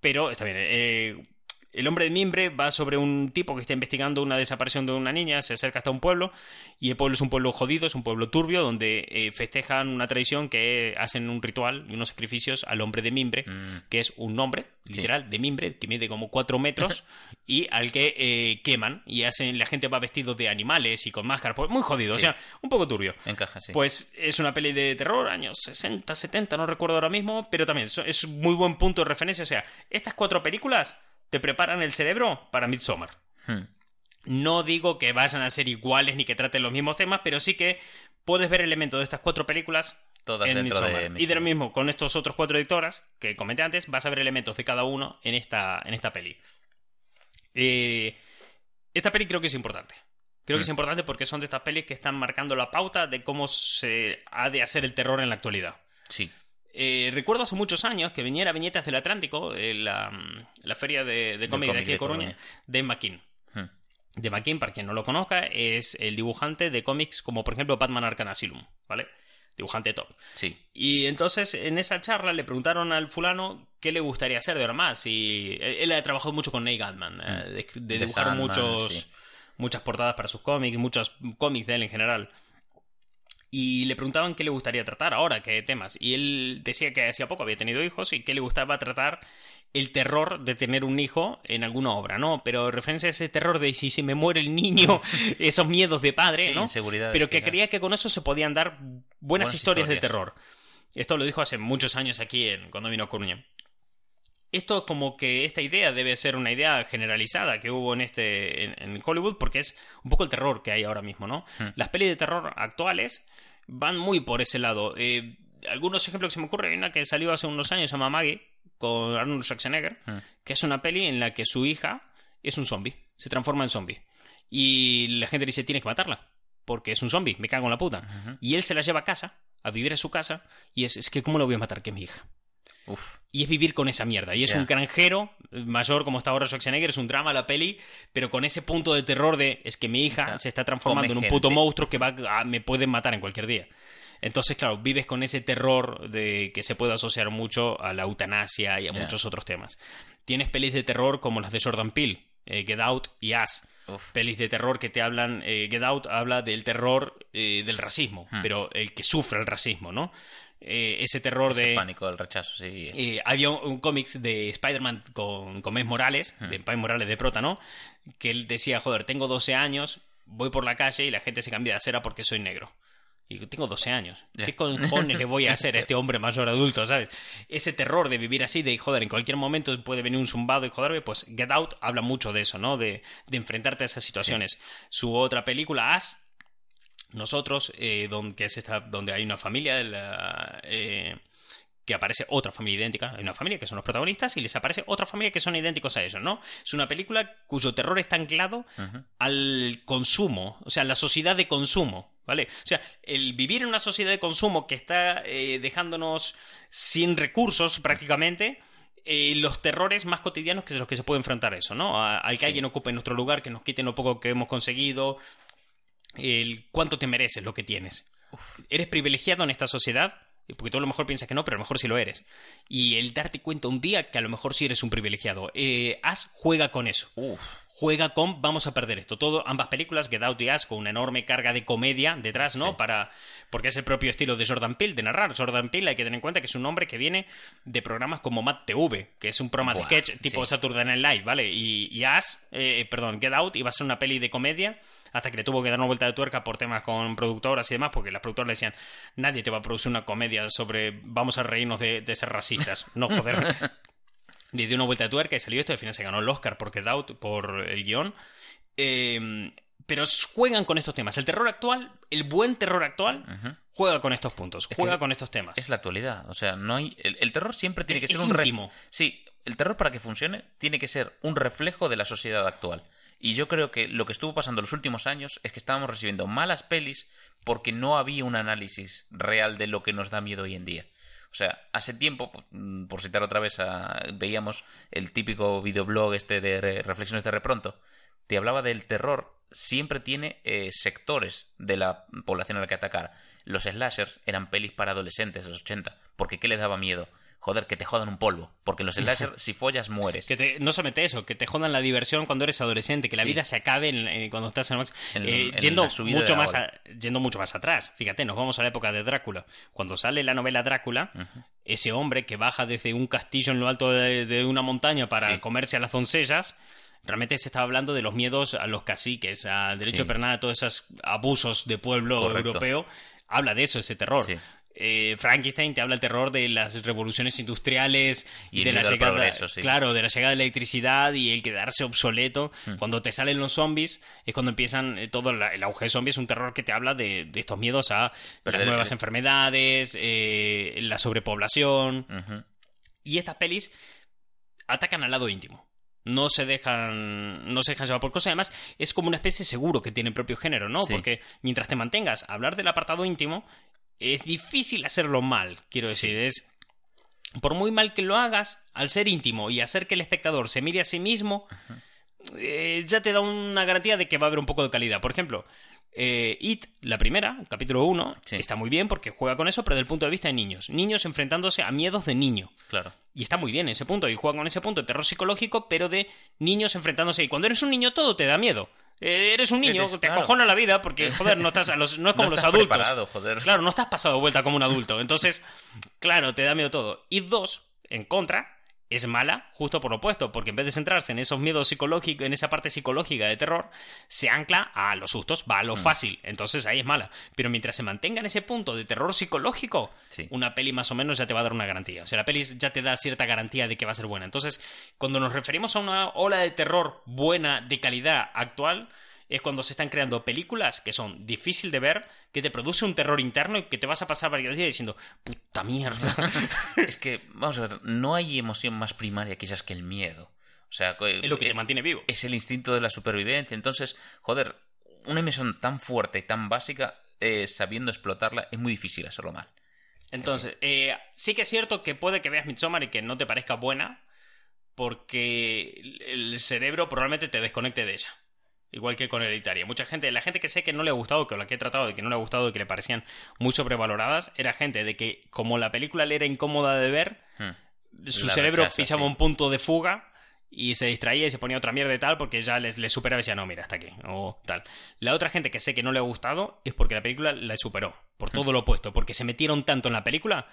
pero está bien. eh, el hombre de mimbre va sobre un tipo que está investigando una desaparición de una niña, se acerca hasta un pueblo, y el pueblo es un pueblo jodido, es un pueblo turbio, donde eh, festejan una tradición que hacen un ritual y unos sacrificios al hombre de mimbre, Mm. que es un hombre, Sí. literal, de mimbre, que mide como cuatro metros, [LAUGHS] y al que eh, queman, y hacen, la gente va vestido de animales y con máscaras, pues, muy jodido, Sí. o sea, un poco turbio. Encaja, sí. Pues es una peli de terror, años 60, 70, no recuerdo ahora mismo, pero también es muy buen punto de referencia. O sea, estas cuatro películas te preparan el cerebro para Midsommar. Hmm. No digo que vayan a ser iguales ni que traten los mismos temas, pero sí que puedes ver elementos de estas cuatro películas Todas en Midsommar. de Y de lo mismo, con estos otros cuatro editoras que comenté antes, vas a ver elementos de cada uno en esta, en esta peli. Eh, esta peli creo que es importante. Creo que es Mm. importante porque son de estas pelis que están marcando la pauta de cómo se ha de hacer el terror en la actualidad. Sí. Eh, recuerdo hace muchos años que viniera Viñetas del Atlántico, eh, la, la feria de, de cómic de aquí de Coruña, Coruña. de McKean. Hmm. De para quien no lo conozca, es el dibujante de cómics como por ejemplo Batman Arkham Asylum, ¿vale? Dibujante top. Sí. Y entonces en esa charla le preguntaron al fulano qué le gustaría hacer de ahora más. Y él, ha trabajado mucho con Neil Gaiman, eh, de, de dibujar muchos, sí. muchas portadas para sus cómics, muchos cómics de él en general. Y le preguntaban qué le gustaría tratar ahora, qué temas. Y él decía que hacía poco había tenido hijos y que le gustaba tratar el terror de tener un hijo en alguna obra, ¿no? Pero referencia a ese terror de si se me muere el niño, [LAUGHS] esos miedos de padre, Sí, ¿no? Pero que creía que con eso se podían dar buenas, Buenas historias, de terror. Esto lo dijo hace muchos años aquí en, cuando vino a Coruña. Esto como que esta idea debe ser una idea generalizada que hubo en este en, en Hollywood porque es un poco el terror que hay ahora mismo, ¿no? Hmm. Las pelis de terror actuales van muy por ese lado. Eh, algunos ejemplos que se me ocurren, hay una que salió hace unos años, se llama Maggie, con Arnold Schwarzenegger, Hmm. que es una peli en la que su hija es un zombie, se transforma en zombie. Y la gente dice, tienes que matarla, porque es un zombie, me cago en la puta. Y él se la lleva a casa, a vivir a su casa, y es, es que ¿cómo lo voy a matar? Que es mi hija. Uf. Y es vivir con esa mierda. Y es un granjero eh, mayor como está ahora Schwarzenegger, es un drama la peli, pero con ese punto de terror de es que mi hija se está transformando Come en un puto gente. monstruo que va a- me pueden matar en cualquier día. Entonces, claro, vives con ese terror de que se puede asociar mucho a la eutanasia y a muchos otros temas. Tienes pelis de terror como las de Jordan Peele, eh, Get Out y. Uf. Pelis de terror que te hablan. eh, Get Out habla del terror eh, del racismo, Hmm. pero el que sufre el racismo, ¿no? Eh, ese terror Ese de. pánico del rechazo, sí. Eh, había un, un cómics de Spider-Man con, con Miles Morales, Hmm. de Miles Morales de prota, ¿no? Que él decía, joder, tengo 12 años, voy por la calle y la gente se cambia de acera porque soy negro. Y tengo 12 años. ¿Qué cojones le voy a [LAUGHS] hacer a este hombre mayor adulto, sabes? Ese terror de vivir así, de joder, en cualquier momento puede venir un zumbado y joderme, pues Get Out habla mucho de eso, ¿no? De, de enfrentarte a esas situaciones. Su otra película, As, nosotros, eh, donde, que es esta, donde hay una familia, la, eh, que aparece otra familia idéntica. Hay una familia que son los protagonistas y les aparece otra familia que son idénticos a ellos, ¿no? Es una película cuyo terror está anclado al consumo, o sea, la sociedad de consumo. ¿Vale? O sea, el vivir en una sociedad de consumo que está eh, dejándonos sin recursos prácticamente, eh, los terrores más cotidianos que es los que se puede enfrentar eso, ¿no? A- al que Sí. alguien ocupe nuestro lugar, que nos quite lo poco que hemos conseguido, el cuánto te mereces lo que tienes. ¿Eres privilegiado en esta sociedad? Porque tú a lo mejor piensas que no, pero a lo mejor sí lo eres. Y el darte cuenta un día que a lo mejor sí eres un privilegiado. Eh, As juega con eso. Uf. Juega con vamos a perder esto. Todo, ambas películas, Get Out y As, con una enorme carga de comedia detrás, ¿no? Sí. Para. Porque es el propio estilo de Jordan Peele, de narrar. Jordan Peele hay que tener en cuenta que es un hombre que viene de programas como Mad TV, que es un programa Buah, de sketch tipo sí. Saturday Night Live, ¿vale? Y, y As, eh, perdón, Get Out iba a ser una peli de comedia hasta que le tuvo que dar una vuelta de tuerca por temas con productoras y demás, porque las productoras le decían, nadie te va a producir una comedia sobre vamos a reírnos de, de ser racistas. No, joder. [LAUGHS] le dio una vuelta de tuerca y salió esto, al final se ganó el Oscar por Get Out, por el guion. Eh, pero juegan con estos temas. El terror actual, el buen terror actual, juega con estos puntos, Es juega con estos temas. Es la actualidad. O sea, no hay. El, el terror siempre tiene Es- que ser un ref- íntimo. Sí, el terror para que funcione tiene que ser un reflejo de la sociedad actual. Y yo creo que lo que estuvo pasando en los últimos años es que estábamos recibiendo malas pelis porque no había un análisis real de lo que nos da miedo hoy en día. O sea, hace tiempo, mm, por citar otra vez, veíamos el típico videoblog este de re- Reflexiones de Repronto. Te hablaba del terror. Siempre tiene eh, sectores de la población a la que atacar. Los slashers eran pelis para adolescentes de los 80. Porque ¿qué les daba miedo? Joder, que te jodan un polvo. Porque en los slashers, [LAUGHS] si follas, mueres. Que te- no solamente eso, que te jodan la diversión cuando eres adolescente, que la Sí. vida se acabe en- en- cuando estás en el Eh, en yendo, mucho más a- yendo mucho más atrás. Fíjate, nos vamos a la época de Drácula. Cuando sale la novela Drácula, ese hombre que baja desde un castillo en lo alto de, de una montaña para Sí. comerse a las doncellas, realmente se estaba hablando de los miedos a los caciques, al derecho Sí. de pernada, a todos esos abusos de pueblo Correcto. europeo. Habla de eso, ese terror. Sí. Eh, Frankenstein te habla el terror de las revoluciones industriales Y de la llegada, progreso, sí. claro, de la llegada de la electricidad y el quedarse obsoleto. Hmm. Cuando te salen los zombies es cuando empiezan eh, todo la- el auge de zombies es un terror que te habla de, de estos miedos a las el- nuevas enfermedades, eh, la sobrepoblación. Y estas pelis atacan al lado íntimo. No se dejan, no se dejan llevar por cosas. Además, es como una especie de seguro que tiene el propio género, ¿no? Sí. Porque mientras te mantengas a hablar del apartado íntimo, es difícil hacerlo mal, quiero decir. Es. Por muy mal que lo hagas, al ser íntimo y hacer que el espectador se mire a sí mismo, eh, ya te da una garantía de que va a haber un poco de calidad. Por ejemplo, eh, It, la primera, capítulo 1, Sí. está muy bien porque juega con eso, pero desde el punto de vista de niños. Niños enfrentándose a miedos de niño. Claro. Y está muy bien ese punto, y juega con ese punto de terror psicológico, pero de niños enfrentándose. Y cuando eres un niño todo te da miedo. Eh, eres un niño, Eres- te claro. acojona la vida porque, [LAUGHS] joder, no, estás a los- no es como No los adultos. preparado, joder. Claro, no estás pasado de vuelta como un adulto. Entonces, claro, te da miedo todo. Y dos, en contra, es mala justo por lo opuesto, porque en vez de centrarse en esos miedos psicológicos, en esa parte psicológica de terror, se ancla a los sustos, va a Mm. lo fácil. Entonces ahí es mala. Pero mientras se mantenga en ese punto de terror psicológico, Sí. una peli más o menos ya te va a dar una garantía. O sea, la peli ya te da cierta garantía de que va a ser buena. Entonces, cuando nos referimos a una ola de terror buena, de calidad actual, es cuando se están creando películas que son difícil de ver, que te produce un terror interno y que te vas a pasar varios días diciendo, puta mierda. [LAUGHS] Es que, vamos a ver, no hay emoción más primaria quizás que el miedo. O sea, es lo que te eh, mantiene vivo. es el instinto de la supervivencia. Entonces, joder, una emoción tan fuerte y tan básica, eh, sabiendo explotarla, es muy difícil hacerlo mal. Entonces, eh, sí que es cierto que puede que veas Midsommar y que no te parezca buena, porque el cerebro probablemente te desconecte de ella. Igual que con Hereditaria. Mucha gente, la gente que sé que no le ha gustado, que la que he tratado de que no le ha gustado y que le parecían muy sobrevaloradas, era gente de que, como la película le era incómoda de ver, Hmm. su La cerebro rechaza, pisaba sí. un punto de fuga y se distraía y se ponía otra mierda y tal porque ya les, les superaba y decía, no, mira, hasta aquí, o tal. La otra gente que sé que no le ha gustado es porque la película la superó, por todo lo opuesto, porque se metieron tanto en la película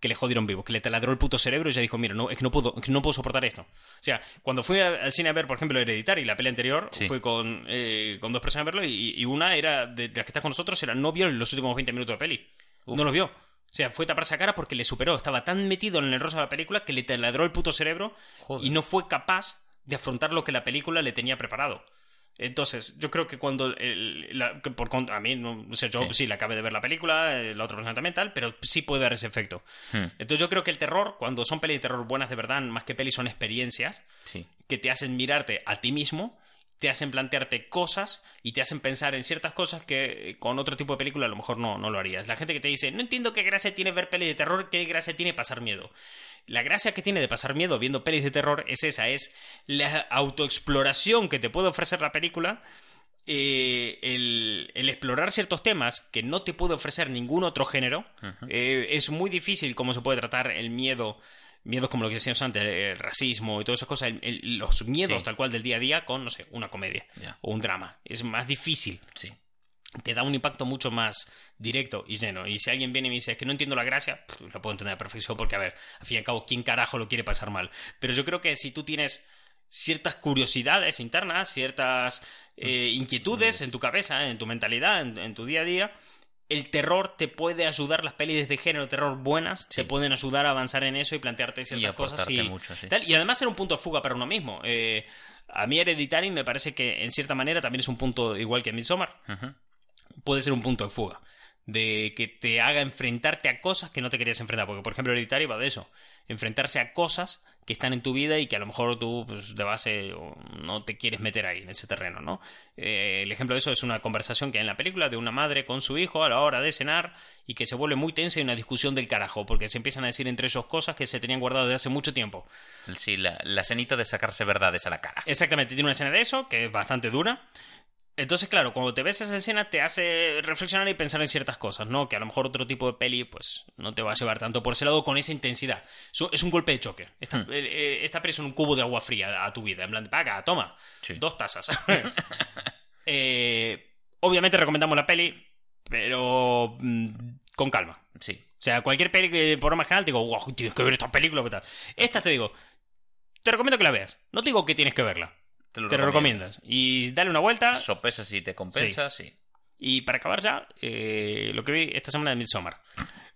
que le jodieron vivo, que le taladró el puto cerebro y ya dijo, mira, no, es que no puedo, es que no puedo soportar esto. O sea, cuando fui a- al cine a ver, por ejemplo, Hereditary, la peli anterior, Sí. fui con, eh, con dos personas a verlo y, y una era, de, de las que está con nosotros, era no vio los últimos 20 minutos de peli. No los vio. O sea, fue taparse la cara porque le superó. Estaba tan metido en el rosa de la película que le taladró el puto cerebro Joder. y no fue capaz de afrontar lo que la película le tenía preparado. Entonces, yo creo que cuando. el- la- que por a mí, no o sea, yo sí. Sí. la acabé de ver la película, eh, la otra persona también tal, pero sí puede dar ese efecto. Hmm. Entonces, yo creo que el terror, cuando son pelis de terror buenas de verdad, más que pelis son experiencias Sí. que te hacen mirarte a ti mismo te hacen plantearte cosas y te hacen pensar en ciertas cosas que con otro tipo de película a lo mejor no, no lo harías. La gente que te dice, no entiendo qué gracia tiene ver pelis de terror, qué gracia tiene pasar miedo. La gracia que tiene de pasar miedo viendo pelis de terror es esa, es la autoexploración que te puede ofrecer la película. eh, el, el explorar ciertos temas que no te puede ofrecer ningún otro género eh, es muy difícil cómo se puede tratar el miedo miedos como lo que decíamos antes, el racismo y todas esas cosas, el- el- los miedos Sí. tal cual del día a día con, no sé, una comedia o un drama. Es más difícil, Sí. te da un impacto mucho más directo y lleno. Y si alguien viene y me dice, es que no entiendo la gracia, pff, lo puedo entender a perfección porque, a ver, al fin y al cabo, ¿quién carajo lo quiere pasar mal? Pero yo creo que si tú tienes ciertas curiosidades internas, ciertas eh, inquietudes en tu cabeza, en tu mentalidad, en, en tu día a día, el terror te puede ayudar, las pelis de género terror buenas te pueden ayudar a avanzar en eso y plantearte Y ciertas cosas. Y, mucho, sí. tal. y además ser un punto de fuga para uno mismo. Eh, a mí Hereditary me parece que en cierta manera también es un punto igual que Midsommar Ujú. puede ser un punto de fuga. De que te haga enfrentarte a cosas que no te querías enfrentar. Porque, por ejemplo, Hereditary va de eso. Enfrentarse a cosas que están en tu vida y que a lo mejor tú, pues, de base, no te quieres meter ahí, en ese terreno, ¿no? Eh, el ejemplo de eso es una conversación que hay en la película de una madre con su hijo a la hora de cenar y que se vuelve muy tensa y una discusión del carajo. Porque se empiezan a decir entre ellos cosas que se tenían guardadas desde hace mucho tiempo. Sí, la, la escenita de sacarse verdades a la cara. Exactamente, tiene una escena de eso, que es bastante dura. Entonces, claro, cuando te ves esa escena te hace reflexionar y pensar en ciertas cosas, ¿no? Que a lo mejor otro tipo de peli, pues, no te va a llevar tanto por ese lado con esa intensidad. Es un- golpe de choque. Esta, Hmm. eh, eh, esta peli es un cubo de agua fría a tu vida. En plan, paga, toma, Sí. dos tazas. [LAUGHS] [LAUGHS] Eh, obviamente recomendamos la peli, pero mm, con calma. Sí. O sea, cualquier peli que por lo más general te digo, wow, tienes que ver esta película, ¿qué tal? Esta te digo, te recomiendo que la veas. No te digo que tienes que verla. Te lo, Te recomiendas. Y dale una vuelta. Sopesa si te compensa, sí. Y para acabar ya, eh, lo que vi esta semana de Midsommar.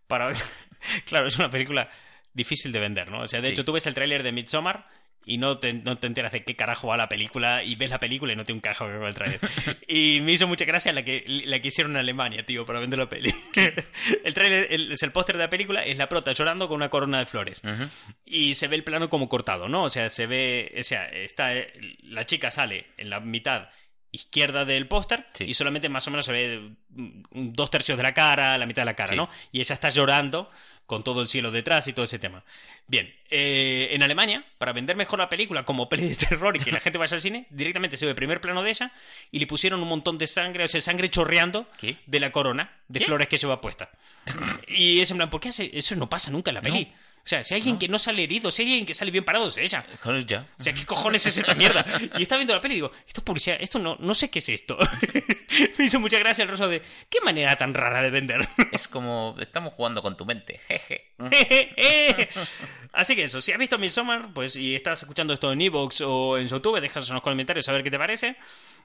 Para... [LAUGHS] claro, es una película difícil de vender, ¿no? O sea, de Sí. hecho, tú ves el tráiler de Midsommar y no te, no te enteras de qué carajo va la película y ves la película y no te un carajo que va el tráiler. y me hizo mucha gracia la que, la que hicieron en Alemania, tío, para vender la peli. [LAUGHS] el tráiler, el, es el póster de la película, es la prota llorando con una corona de flores Ujú. y se ve el plano como cortado, ¿no? O sea, se ve, o sea, está eh, la chica sale en la mitad izquierda del póster Sí. y solamente más o menos se ve dos tercios de la cara, la mitad de la cara, Sí. ¿no? Y ella está llorando con todo el cielo detrás y todo ese tema. Bien, eh, en Alemania, para vender mejor la película como [LAUGHS] peli de terror y que la gente vaya al cine, directamente se ve el primer plano de ella y le pusieron un montón de sangre, o sea, sangre chorreando ¿Qué? de la corona de ¿Qué? flores que lleva puesta. [LAUGHS] Y es en plan, ¿por qué hace? Eso no pasa nunca en la peli. O sea, si hay alguien que no sale herido, si hay alguien que sale bien parado, es ella. Joder, Ya. O sea, ¿qué cojones es esta mierda? Y está viendo la peli y digo, esto es publicidad, esto no, no sé qué es esto. [LAUGHS] Me hizo mucha gracia el rostro de, ¿qué manera tan rara de vender? [LAUGHS] Es como estamos jugando con tu mente. Jeje. [LAUGHS] Así que eso, si has visto Midsommar, pues y estás escuchando esto en Evox o en YouTube, déjanos en los comentarios a ver qué te parece.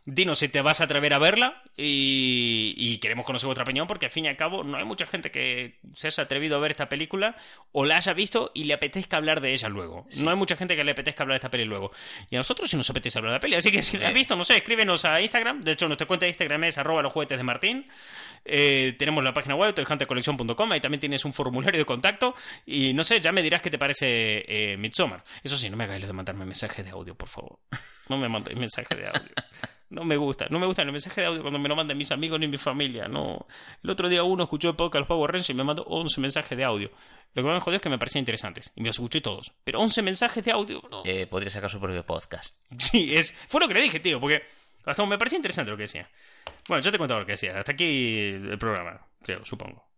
Dinos si te vas a atrever a verla y, y queremos conocer vuestra opinión porque al fin y al cabo no hay mucha gente que se haya atrevido a ver esta película o la haya visto y le apetezca hablar de ella luego. No hay mucha gente que le apetezca hablar de esta peli luego. Y a nosotros sí nos apetece hablar de la peli, así que si la has Eh. visto, no sé, escríbenos a Instagram. De hecho, nuestra cuenta de Instagram es arroba los juguetes de Martín. Eh, tenemos la página web, toyhuntercollection.com, ahí también tienes un formulario de contacto y no sé, ya me dirás qué te parece eh, Midsommar. Eso sí, no me hagáis lo de mandarme mensajes de audio, por favor. No me mandéis mensajes de audio. [LAUGHS] No me gusta, no me gustan los mensajes de audio cuando me lo mandan mis amigos ni mi familia, no. El otro día uno escuchó el podcast Los Power Rangers y me mandó 11 mensajes de audio. Lo que me jodió es que me parecían interesantes y me los escuché todos. Pero 11 mensajes de audio, no. Eh, podría sacar su propio podcast. [LAUGHS] Sí, es, fue lo que le dije, tío, porque hasta me parecía interesante lo que decía. Bueno, yo te contaba lo que decía. Hasta aquí el programa, creo, supongo.